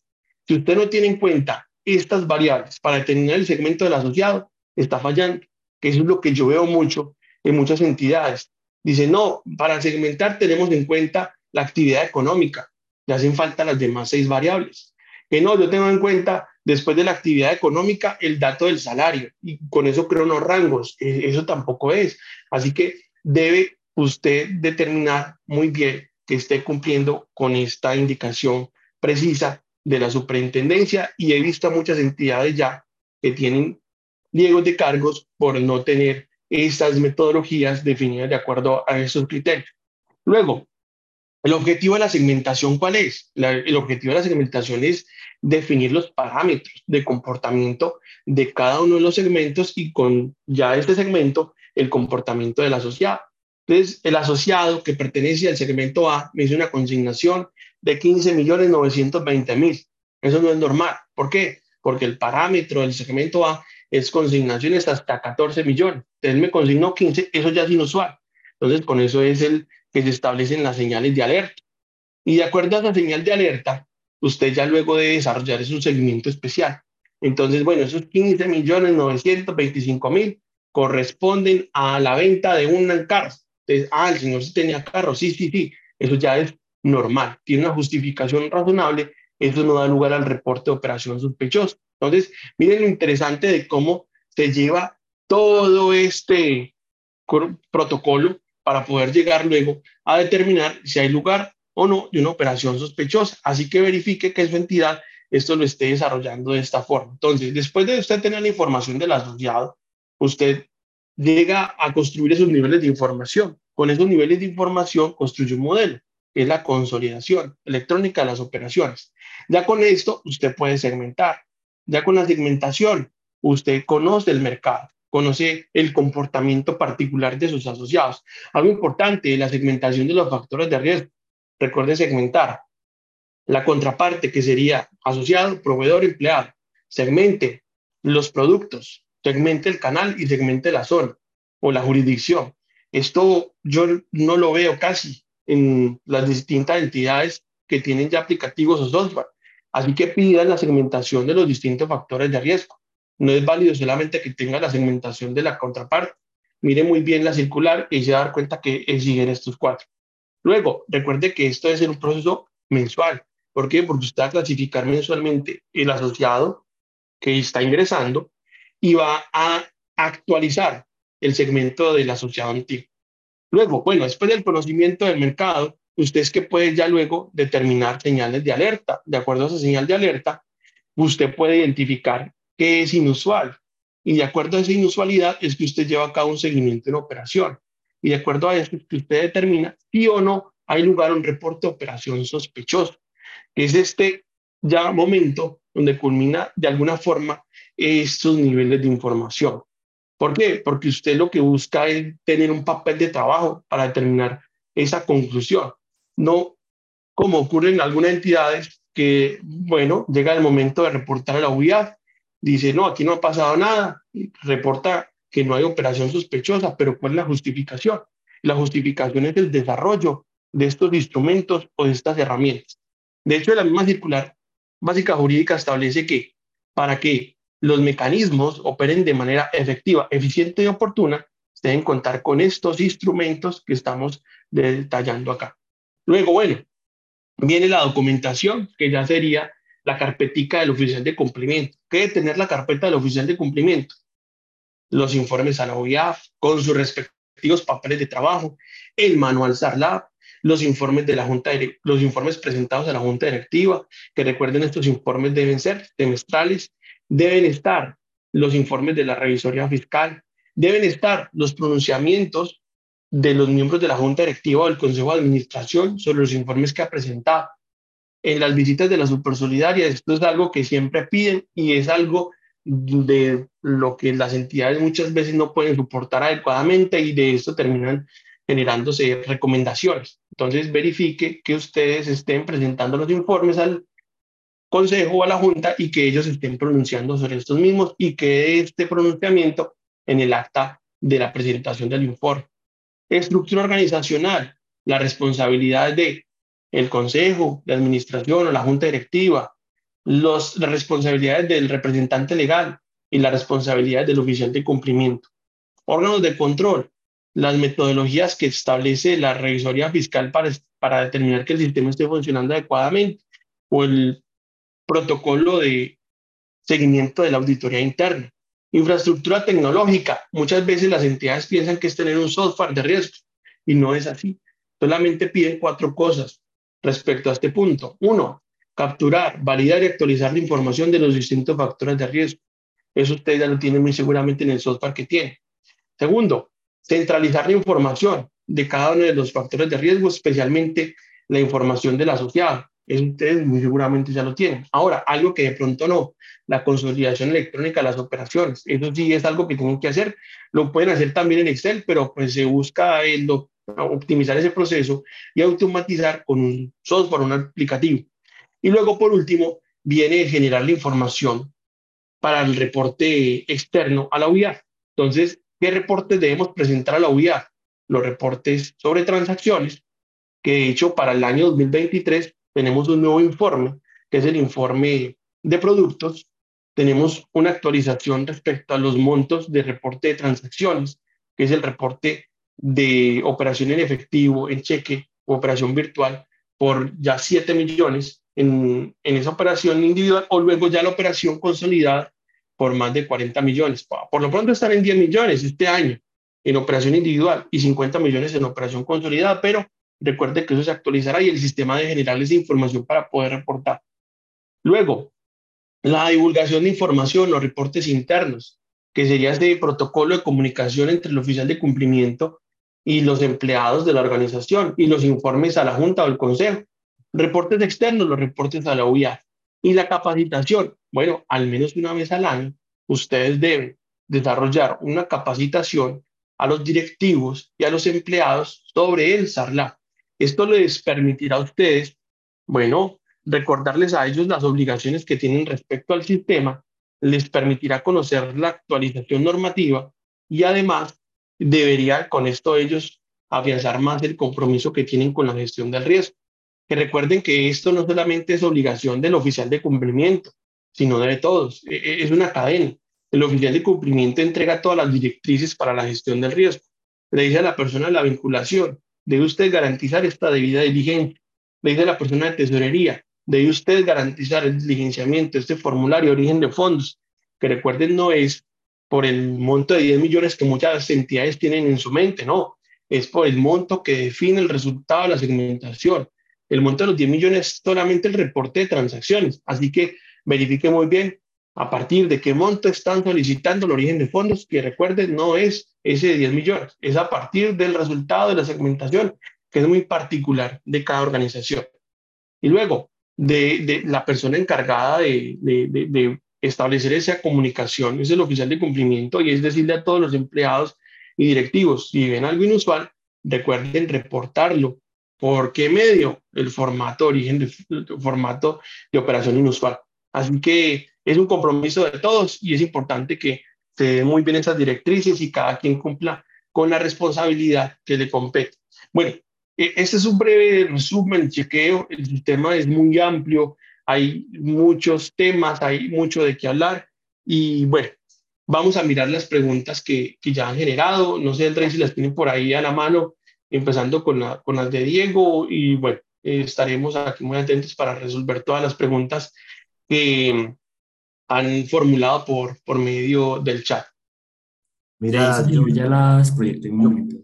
Si usted no tiene en cuenta estas variables para determinar el segmento del asociado, está fallando, que eso es lo que yo veo mucho en muchas entidades. Dice, no, para segmentar tenemos en cuenta la actividad económica, le hacen falta las demás seis variables. Que no, yo tengo en cuenta después de la actividad económica el dato del salario y con eso creo unos rangos. E, eso tampoco es. Así que debe usted determinar muy bien que esté cumpliendo con esta indicación precisa de la superintendencia y he visto a muchas entidades ya que tienen pliegos de cargos por no tener estas metodologías definidas de acuerdo a esos criterios. Luego, el objetivo de la segmentación, ¿cuál es? el objetivo de la segmentación es definir los parámetros de comportamiento de cada uno de los segmentos y con ya este segmento el comportamiento del asociado. Entonces, el asociado que pertenece al segmento A me hizo una consignación de 15.920.000. Eso no es normal. ¿Por qué? Porque el parámetro del segmento A es consignaciones hasta 14 millones. Entonces me consignó 15, eso ya es inusual. Entonces, con eso es el que se establecen las señales de alerta. Y de acuerdo a esa señal de alerta, usted ya luego de desarrollar es un seguimiento especial. Entonces, bueno, esos 15 millones 925 mil corresponden a la venta de un carro. Entonces, ah, el señor sí tenía carro, sí, sí, sí, eso ya es normal, tiene una justificación razonable, eso no da lugar al reporte de operación sospechosa. Entonces, miren lo interesante de cómo se lleva todo este protocolo para poder llegar luego a determinar si hay lugar o no de una operación sospechosa. Así que verifique que su entidad esto lo esté desarrollando de esta forma. Entonces, después de usted tener la información del asociado, usted llega a construir esos niveles de información. Con esos niveles de información construye un modelo, que es la consolidación electrónica de las operaciones. Ya con esto, usted puede segmentar. Ya con la segmentación, usted conoce el mercado, conoce el comportamiento particular de sus asociados. Algo importante, la segmentación de los factores de riesgo. Recuerde segmentar. La contraparte, que sería asociado, proveedor, empleado. Segmente los productos, segmente el canal y segmente la zona o la jurisdicción. Esto yo no lo veo casi en las distintas entidades que tienen ya aplicativos o software. Así que pidan la segmentación de los distintos factores de riesgo. No es válido solamente que tenga la segmentación de la contraparte. Mire muy bien la circular y se va cuenta que siguen estos cuatro. Luego, recuerde que esto es un proceso mensual. ¿Por qué? Porque usted va a clasificar mensualmente el asociado que está ingresando y va a actualizar el segmento del asociado antiguo. Luego, bueno, después del conocimiento del mercado, usted es que puede ya luego determinar señales de alerta. De acuerdo a esa señal de alerta, usted puede identificar qué es inusual. Y de acuerdo a esa inusualidad es que usted lleva a cabo un seguimiento en operación y de acuerdo a eso que usted determina si o no hay lugar a un reporte de operación sospechoso. Es este ya momento donde culmina de alguna forma estos niveles de información. ¿Por qué? Porque usted lo que busca es tener un papel de trabajo para determinar esa conclusión. No como ocurre en algunas entidades que, bueno, llega el momento de reportar a la UIAF, dice, no, aquí no ha pasado nada, reporta que no hay operación sospechosa, pero ¿cuál es la justificación? La justificación es el desarrollo de estos instrumentos o de estas herramientas. De hecho, la misma circular básica jurídica establece que para que los mecanismos operen de manera efectiva, eficiente y oportuna, deben contar con estos instrumentos que estamos detallando acá. Luego, bueno, viene la documentación, que ya sería la carpetica del oficial de cumplimiento. ¿Qué debe tener la carpeta del oficial de cumplimiento? Los informes a la OIAF con sus respectivos papeles de trabajo, el manual SARLAB, los informes de la Junta, los informes presentados a la Junta Directiva, que recuerden estos informes deben ser semestrales, deben estar los informes de la revisoría fiscal, deben estar los pronunciamientos de los miembros de la Junta Directiva o del Consejo de Administración sobre los informes que ha presentado. En las visitas de la Supersolidaria, esto es algo que siempre piden y es algo de lo que las entidades muchas veces no pueden soportar adecuadamente y de esto terminan generándose recomendaciones. Entonces verifique que ustedes estén presentando los informes al consejo o a la junta y que ellos estén pronunciando sobre estos mismos y que este pronunciamiento en el acta de la presentación del informe. Estructura organizacional, la responsabilidad de el consejo, la administración o la junta directiva, los, las responsabilidades del representante legal y las responsabilidades del oficial de cumplimiento. Órganos de control, las metodologías que establece la revisoría fiscal para, para determinar que el sistema esté funcionando adecuadamente o el protocolo de seguimiento de la auditoría interna. Infraestructura tecnológica. Muchas veces las entidades piensan que es tener un software de riesgo y no es así. Solamente piden cuatro cosas respecto a este punto. Uno, capturar, validar y actualizar la información de los distintos factores de riesgo. Eso usted ya lo tiene muy seguramente en el software que tiene. Segundo, centralizar la información de cada uno de los factores de riesgo, especialmente la información del asociado. ustedes muy seguramente ya lo tienen. Ahora, algo que de pronto no, la consolidación electrónica de las operaciones. Eso sí es algo que tienen que hacer. Lo pueden hacer también en Excel, pero pues se busca el, optimizar ese proceso y automatizar con un software, un aplicativo. Y luego, por último, viene generar la información para el reporte externo a la UIA. Entonces, ¿qué reportes debemos presentar a la UIA? Los reportes sobre transacciones, que de hecho para el año 2023 tenemos un nuevo informe, que es el informe de productos. Tenemos una actualización respecto a los montos de reporte de transacciones, que es el reporte de operación en efectivo, en cheque o operación virtual, por ya 7 millones en, esa operación individual, o luego ya la operación consolidada por más de 40 millones. Por lo pronto están en 10 millones este año en operación individual y 50 millones en operación consolidada, pero Recuerde que eso se actualizará y el sistema de generar esa información para poder reportar. Luego, la divulgación de información, los reportes internos, que sería este protocolo de comunicación entre el oficial de cumplimiento y los empleados de la organización y los informes a la Junta o al Consejo. Reportes externos, los reportes a la UIA. Y la capacitación, bueno, al menos una vez al año, ustedes deben desarrollar una capacitación a los directivos y a los empleados sobre el SARLA. Esto les permitirá a ustedes, bueno, recordarles a ellos las obligaciones que tienen respecto al sistema, les permitirá conocer la actualización normativa y además debería con esto ellos afianzar más el compromiso que tienen con la gestión del riesgo. Que recuerden que esto no solamente es obligación del oficial de cumplimiento, sino de todos. E, e, es una cadena. El oficial de cumplimiento entrega todas las directrices para la gestión del riesgo. Le dice a la persona la vinculación, debe usted garantizar esta debida diligencia. Le dice la persona de tesorería, debe usted garantizar el diligenciamiento, este formulario de origen de fondos, que recuerden no es por el monto de 10 millones que muchas entidades tienen en su mente, no, es por el monto que define el resultado de la segmentación. El monto de los 10 millones es solamente el reporte de transacciones, así que verifique muy bien a partir de qué monto están solicitando el origen de fondos, que recuerden, no es ese de 10 millones, es a partir del resultado de la segmentación, que es muy particular de cada organización. Y luego, de, la persona encargada de, de, establecer esa comunicación, es el oficial de cumplimiento y es decirle a todos los empleados y directivos, si ven algo inusual, recuerden reportarlo. ¿Por qué medio? El formato origen, el formato de operación inusual. Así que es un compromiso de todos y es importante que se den muy bien esas directrices y cada quien cumpla con la responsabilidad que le compete. Bueno, e, este es un breve resumen, chequeo, el sistema es muy amplio, hay muchos temas, hay mucho de qué hablar y bueno, vamos a mirar las preguntas que, que ya han generado, no sé, Andrés, si las tienen por ahí a la mano, empezando con, la, con las de Diego y bueno, estaremos aquí muy atentos para resolver todas las preguntas que, han formulado por, por medio del chat. Mira, yo, ya las proyecté un momento.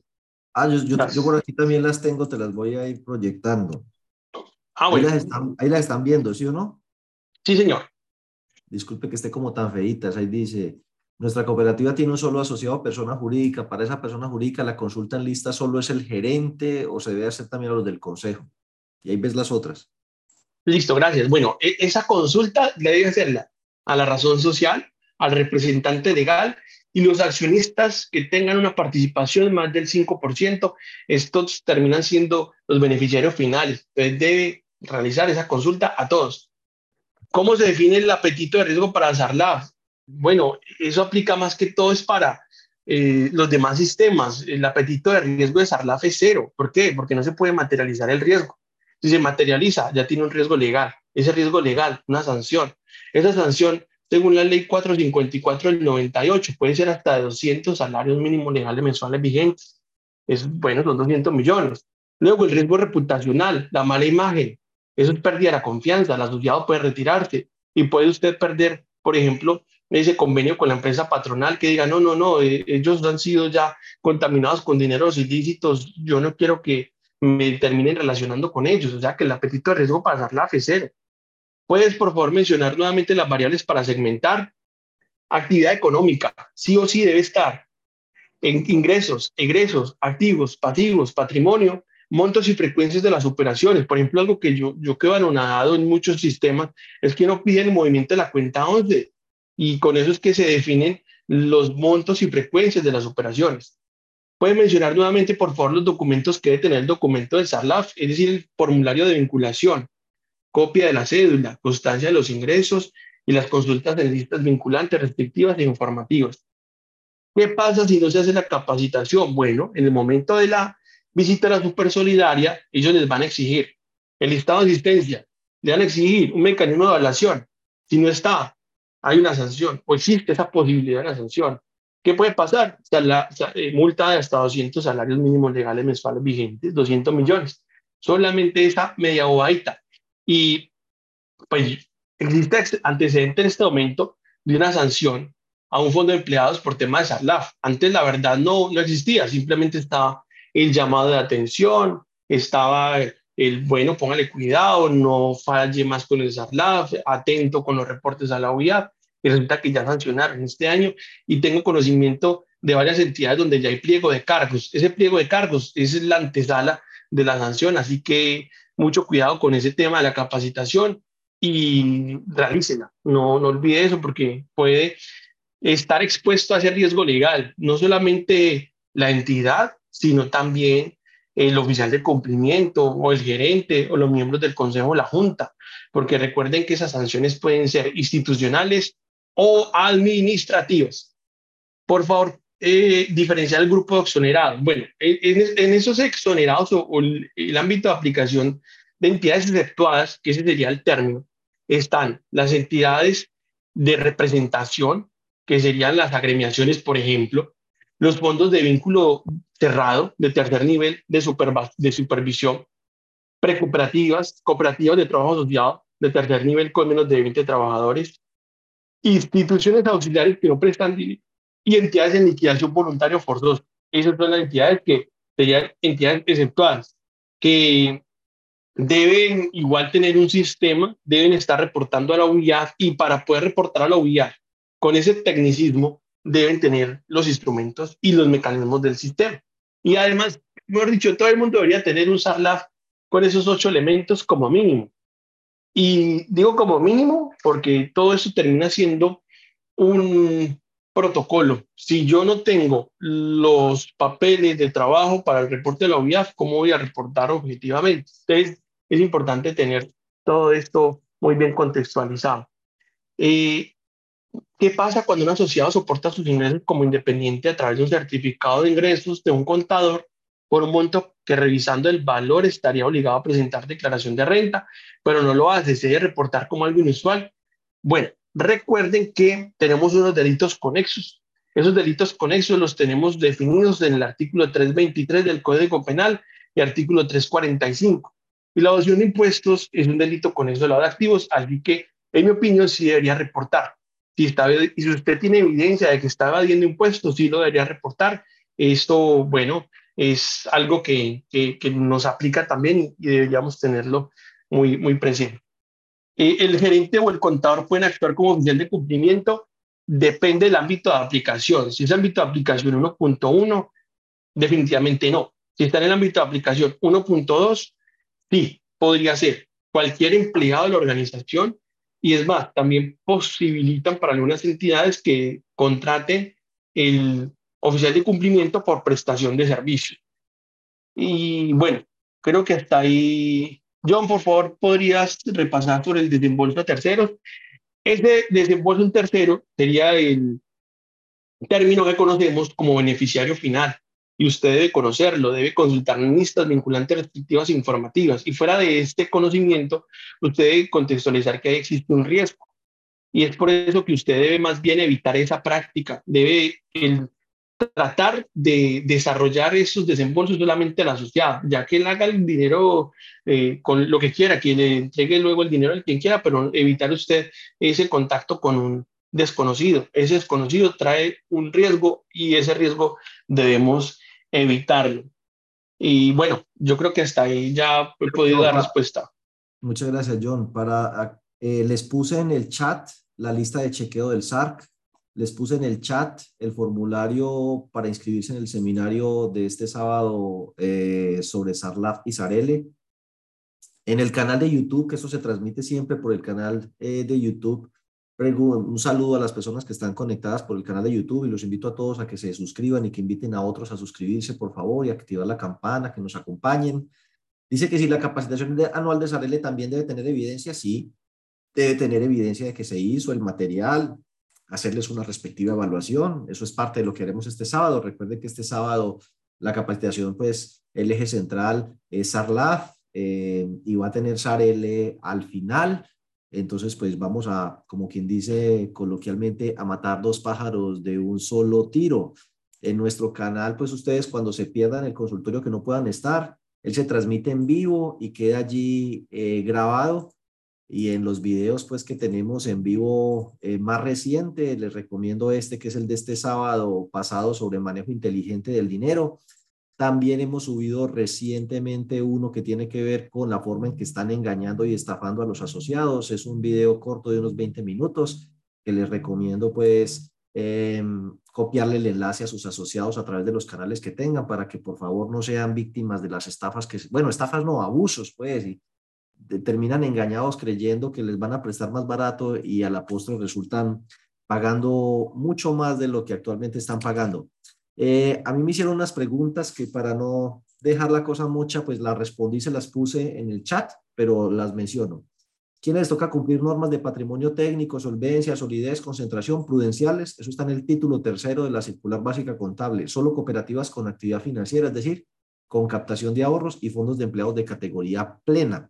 Ah, yo, yo, por aquí también las tengo, te las voy a ir proyectando. Ah, bueno. Ahí las, están, ahí las están viendo, ¿sí o no? Sí, señor. Disculpe que esté como tan feitas. Ahí dice, nuestra cooperativa tiene un solo asociado persona jurídica. Para esa persona jurídica, la consulta en lista solo es el gerente o se debe hacer también a los del consejo. Y ahí ves las otras. Listo, gracias. Bueno, e, esa consulta debe hacerla a la razón social, al representante legal y los accionistas que tengan una participación más del 5%, estos terminan siendo los beneficiarios finales. Entonces debe realizar esa consulta a todos. ¿Cómo se define el apetito de riesgo para SARLAB? Bueno, eso aplica más que todo es para eh, los demás sistemas. El apetito de riesgo de SARLAF es cero. ¿Por qué? Porque no se puede materializar el riesgo. Si se materializa, ya tiene un riesgo legal. Ese riesgo legal, una sanción. Esa sanción, según la ley 454 del 98, puede ser hasta de 200 salarios mínimos legales mensuales vigentes. Es, bueno, son 200 millones. Luego, el riesgo reputacional, la mala imagen. Eso es pérdida de la confianza. El asociado puede retirarse y puede usted perder, por ejemplo, ese convenio con la empresa patronal que diga, no, no, no, eh, ellos han sido ya contaminados con dineros ilícitos, yo no quiero que me terminen relacionando con ellos, o sea que el apetito de riesgo para la f cero. ¿Puedes, por favor, mencionar nuevamente las variables para segmentar? Actividad económica, sí o sí debe estar en ingresos, egresos, activos, pasivos, patrimonio, montos y frecuencias de las operaciones. Por ejemplo, algo que yo, yo quedo anonadado en muchos sistemas es que no piden el movimiento de la cuenta 11 y con eso es que se definen los montos y frecuencias de las operaciones. Puede mencionar nuevamente, por favor, los documentos que debe tener el documento de SARLAF, es decir, el formulario de vinculación, copia de la cédula, constancia de los ingresos y las consultas de listas vinculantes, restrictivas e informativas. ¿Qué pasa si no se hace la capacitación? Bueno, en el momento de la visita a la supersolidaria, ellos les van a exigir el listado de asistencia, le van a exigir un mecanismo de evaluación. Si no está, hay una sanción o existe esa posibilidad de la sanción. ¿Qué puede pasar? O sea, la eh, multa de hasta 200 salarios mínimos legales mensuales vigentes, 200 millones. Solamente esa media bobadita. Y pues existe antecedente en este momento de una sanción a un fondo de empleados por tema de SARLAF. Antes la verdad no, no existía, simplemente estaba el llamado de atención, estaba el, bueno, póngale cuidado, no falle más con el SARLAF, atento con los reportes a la OIA, y resulta que ya sancionaron este año y tengo conocimiento de varias entidades donde ya hay pliego de cargos. Ese pliego de cargos es la antesala de la sanción, así que mucho cuidado con ese tema de la capacitación y realícela. No, no olvide eso porque puede estar expuesto a ese riesgo legal, no solamente la entidad, sino también el oficial de cumplimiento o el gerente o los miembros del consejo o la junta, porque recuerden que esas sanciones pueden ser institucionales o administrativas. Por favor, eh, diferenciar el grupo de exonerados. Bueno, en, esos exonerados o, el, ámbito de aplicación de entidades exceptuadas, que ese sería el término, están las entidades de representación, que serían las agremiaciones, por ejemplo, los fondos de vínculo cerrado de tercer nivel de, supervisión, precooperativas, cooperativas de trabajo asociado de tercer nivel con menos de 20 trabajadores, instituciones auxiliares que no prestan y entidades en liquidación voluntaria forzosa. Esas son las entidades que serían entidades exceptuadas, que deben igual tener un sistema, deben estar reportando a la UIAF y para poder reportar a la UIAF con ese tecnicismo deben tener los instrumentos y los mecanismos del sistema. Y además, mejor dicho, todo el mundo debería tener un SARLAF con esos ocho elementos como mínimo. Y digo como mínimo porque todo eso termina siendo un protocolo. Si yo no tengo los papeles de trabajo para el reporte de la UIAF, ¿cómo voy a reportar objetivamente? Entonces, es importante tener todo esto muy bien contextualizado. Eh, ¿Qué pasa cuando un asociado soporta sus ingresos como independiente a través de un certificado de ingresos de un contador por un monto que revisando el valor estaría obligado a presentar declaración de renta, pero no lo hace, se debe reportar como algo inusual? Bueno, recuerden que tenemos unos delitos conexos. Esos delitos conexos los tenemos definidos en el artículo 323 del Código Penal y artículo 345. Y la evasión de impuestos es un delito conexo de lavado de activos, así que, en mi opinión, sí debería reportar. Si, está, y si usted tiene evidencia de que está evadiendo impuestos, sí lo debería reportar. Esto, bueno, es algo que, que, nos aplica también y deberíamos tenerlo muy, muy presente. Eh, el gerente o el contador pueden actuar como oficial de cumplimiento, depende del ámbito de aplicación. Si es ámbito de aplicación 1.1, definitivamente no. Si está en el ámbito de aplicación 1.2, sí, podría ser cualquier empleado de la organización y es más, también posibilitan para algunas entidades que contraten el oficial de cumplimiento por prestación de servicio. Y bueno, creo que hasta ahí. John, por favor, podrías repasar sobre el desembolso a terceros. Ese desembolso en tercero sería el término que conocemos como beneficiario final y usted debe conocerlo, debe consultar listas vinculantes restrictivas e informativas. Y fuera de este conocimiento, usted debe contextualizar que existe un riesgo. Y es por eso que usted debe más bien evitar esa práctica, debe el, tratar de desarrollar esos desembolsos solamente al asociado, ya que él haga el dinero eh, con lo que quiera, que le entregue luego el dinero al quien quiera, pero evitar usted ese contacto con un desconocido. Ese desconocido trae un riesgo y ese riesgo debemos evitarlo. Y bueno, yo creo que hasta ahí ya he podido dar respuesta. Muchas gracias, John. Para, eh, les puse en el chat la lista de chequeo del SARC. les puse en el chat el formulario para inscribirse en el seminario de este sábado eh, sobre Sarlaf y Sarele. En el canal de YouTube, que eso se transmite siempre por el canal eh, de YouTube, un saludo a las personas que están conectadas por el canal de YouTube y los invito a todos a que se suscriban y que inviten a otros a suscribirse, por favor, y activar la campana, que nos acompañen. Dice que si la capacitación anual de Sarele también debe tener evidencia, sí, debe tener evidencia de que se hizo el material, hacerles una respectiva evaluación. Eso es parte de lo que haremos este sábado. Recuerden que este sábado la capacitación, pues el eje central es SARLAF eh, y va a tener SARL al final. Entonces, pues vamos a, como quien dice coloquialmente, a matar dos pájaros de un solo tiro. En nuestro canal, pues ustedes cuando se pierdan el consultorio que no puedan estar, él se transmite en vivo y queda allí eh, grabado y en los videos pues que tenemos en vivo eh, más reciente, les recomiendo este que es el de este sábado pasado sobre manejo inteligente del dinero. También hemos subido recientemente uno que tiene que ver con la forma en que están engañando y estafando a los asociados. Es un video corto de unos 20 minutos que les recomiendo pues em, copiarle el enlace a sus asociados a través de los canales que tengan para que por favor no sean víctimas de las estafas que, bueno, estafas no, abusos pues, y terminan engañados creyendo que les van a prestar más barato y a la postre resultan pagando mucho más de lo que actualmente están pagando. Eh, a mí me hicieron unas preguntas que para no dejar la cosa mucha, pues las respondí, se las puse en el chat, pero las menciono. ¿Quiénes les toca cumplir normas de patrimonio técnico, solvencia, solidez, concentración, prudenciales? Eso está en el título tercero de la circular básica contable. Solo cooperativas con actividad financiera, es decir, con captación de ahorros y fondos de empleados de categoría plena.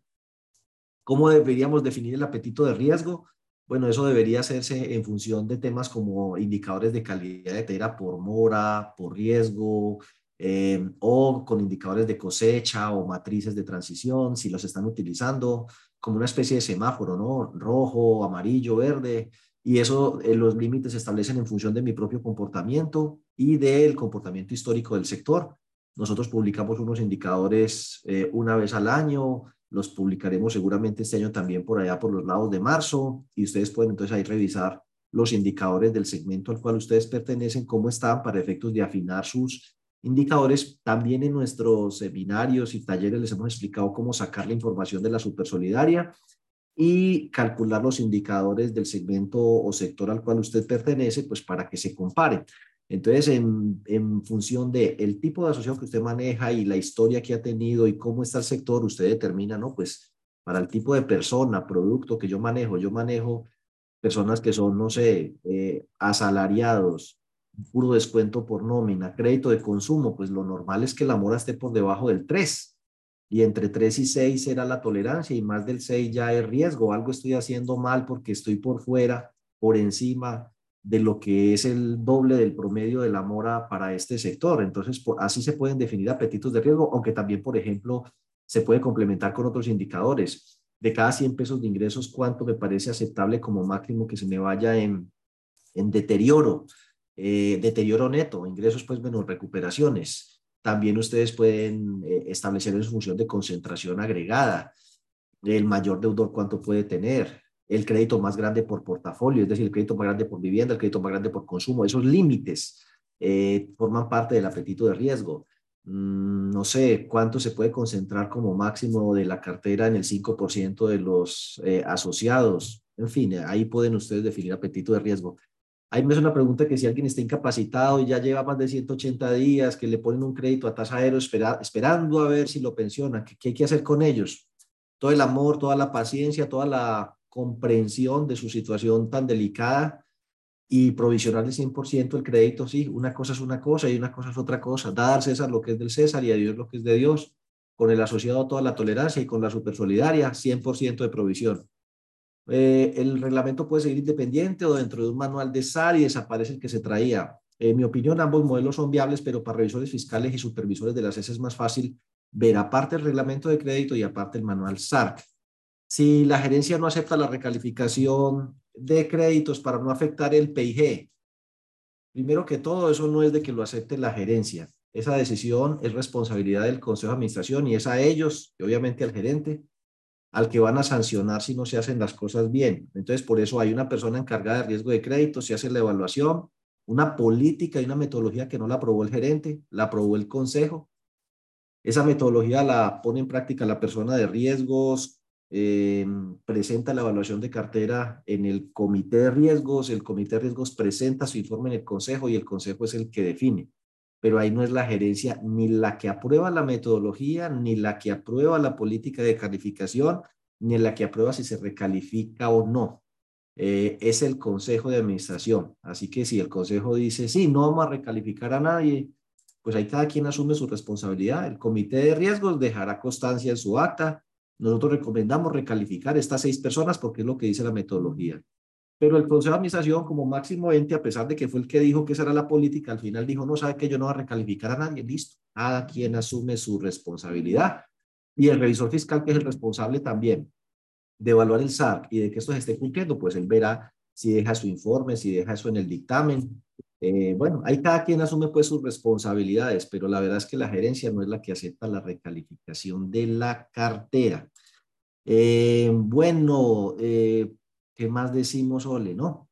¿Cómo deberíamos definir el apetito de riesgo? Bueno, eso debería hacerse en función de temas como indicadores de calidad de tierra por mora, por riesgo, eh, o con indicadores de cosecha o matrices de transición, si los están utilizando como una especie de semáforo, ¿no? Rojo, amarillo, verde, y eso eh, los límites se establecen en función de mi propio comportamiento y del comportamiento histórico del sector. Nosotros publicamos unos indicadores eh, una vez al año, los publicaremos seguramente este año también por allá por los lados de marzo y ustedes pueden entonces ahí revisar los indicadores del segmento al cual ustedes pertenecen, cómo están para efectos de afinar sus indicadores. También en nuestros seminarios y talleres les hemos explicado cómo sacar la información de la supersolidaria y calcular los indicadores del segmento o sector al cual usted pertenece, pues para que se comparen. Entonces, en, función de el tipo de asociación que usted maneja y la historia que ha tenido y cómo está el sector, usted determina, ¿no? Pues para el tipo de persona, producto que yo manejo, yo manejo personas que son, no sé, eh, asalariados, puro descuento por nómina, crédito de consumo, pues lo normal es que la mora esté por debajo del 3. Y entre 3 y 6 era la tolerancia y más del 6 ya es riesgo. Algo estoy haciendo mal porque estoy por fuera, por encima de lo que es el doble del promedio de la mora para este sector. Entonces, así se pueden definir apetitos de riesgo, aunque también, por ejemplo, se puede complementar con otros indicadores. De cada 100 pesos de ingresos, ¿cuánto me parece aceptable como máximo que se me vaya en, en deterioro? Eh, deterioro neto, ingresos pues menos recuperaciones. También ustedes pueden eh, establecer en función de concentración agregada, el mayor deudor cuánto puede tener, el crédito más grande por portafolio, es decir, el crédito más grande por vivienda, el crédito más grande por consumo. Esos límites eh, forman parte del apetito de riesgo. Mm, no sé cuánto se puede concentrar como máximo de la cartera en el 5% de los eh, asociados. En fin, ahí pueden ustedes definir apetito de riesgo. Ahí me es una pregunta que si alguien está incapacitado y ya lleva más de 180 días, que le ponen un crédito a tasa cero esperando a ver si lo pensiona, ¿qué hay que hacer con ellos? Todo el amor, toda la paciencia, toda la comprensión de su situación tan delicada y provisionar el 100% el crédito, sí, una cosa es una cosa y una cosa es otra cosa. Dar al César lo que es del César y a Dios lo que es de Dios, con el asociado toda la tolerancia y con la supersolidaria, 100% de provisión. Eh, el reglamento puede seguir independiente o dentro de un manual de SAR y desaparece el que se traía. En mi opinión, ambos modelos son viables, pero para revisores fiscales y supervisores de las S es más fácil ver aparte el reglamento de crédito y aparte el manual SARC. Si la gerencia no acepta la recalificación de créditos para no afectar el PIG, primero que todo, eso no es de que lo acepte la gerencia. Esa decisión es responsabilidad del Consejo de Administración y es a ellos y obviamente al gerente al que van a sancionar si no se hacen las cosas bien. Entonces, por eso hay una persona encargada de riesgo de crédito, se hace la evaluación, una política y una metodología que no la aprobó el gerente, la aprobó el consejo. Esa metodología la pone en práctica la persona de riesgos, eh, presenta la evaluación de cartera en el comité de riesgos, el comité de riesgos presenta su informe en el consejo y el consejo es el que define. Pero ahí no es la gerencia ni la que aprueba la metodología, ni la que aprueba la política de calificación, ni la que aprueba si se recalifica o no. Eh, es el consejo de administración. Así que si el consejo dice, sí, no vamos a recalificar a nadie, pues ahí cada quien asume su responsabilidad. El comité de riesgos dejará constancia en su acta. Nosotros recomendamos recalificar estas seis personas porque es lo que dice la metodología. Pero el Consejo de Administración, como máximo ente, a pesar de que fue el que dijo que esa era la política, al final dijo, no, sabe que yo no voy a recalificar a nadie, listo. Cada quien asume su responsabilidad. Y el revisor fiscal, que es el responsable también de evaluar el SAR y de que esto se esté cumpliendo, pues él verá si deja su informe, si deja eso en el dictamen. Eh, bueno, ahí cada quien asume pues sus responsabilidades, pero la verdad es que la gerencia no es la que acepta la recalificación de la cartera. Eh, bueno, eh, ¿qué más decimos, Ole? No.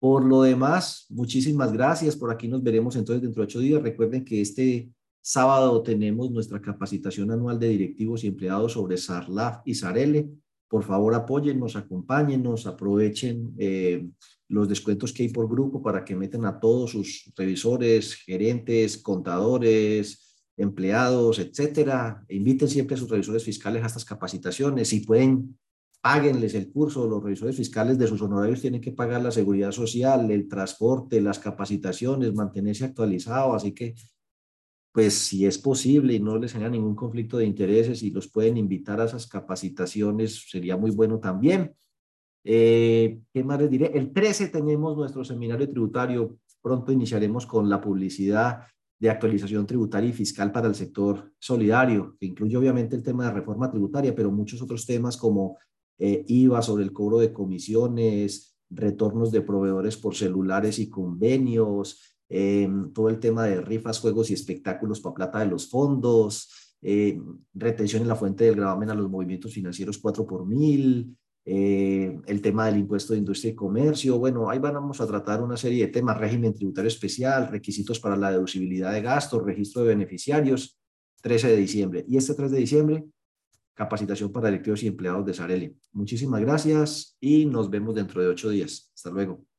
Por lo demás, muchísimas gracias. Por aquí nos veremos entonces dentro de ocho días. Recuerden que este sábado tenemos nuestra capacitación anual de directivos y empleados sobre SARLAF y SARELE por favor apóyennos, acompáñennos, aprovechen eh, los descuentos que hay por grupo para que metan a todos sus revisores, gerentes, contadores, empleados, etcétera. Inviten siempre a sus revisores fiscales a estas capacitaciones. Si pueden, páguenles el curso. Los revisores fiscales de sus honorarios tienen que pagar la seguridad social, el transporte, las capacitaciones, mantenerse actualizado. Así que pues si es posible y no les genera ningún conflicto de intereses y los pueden invitar a esas capacitaciones, sería muy bueno también. Eh, ¿Qué más les diré? El 13 tenemos nuestro seminario tributario. Pronto iniciaremos con la publicidad de actualización tributaria y fiscal para el sector solidario, que incluye obviamente el tema de reforma tributaria, pero muchos otros temas como eh, IVA sobre el cobro de comisiones, retornos de proveedores por celulares y convenios, eh, todo el tema de rifas, juegos y espectáculos para plata de los fondos, eh, retención en la fuente del gravamen a los movimientos financieros 4 por mil, eh, el tema del impuesto de industria y comercio. Bueno, ahí vamos a tratar una serie de temas, régimen tributario especial, requisitos para la deducibilidad de gastos, registro de beneficiarios, 13 de diciembre. Y este 3 de diciembre, capacitación para directivos y empleados de Sareli. Muchísimas gracias y nos vemos dentro de ocho días. Hasta luego.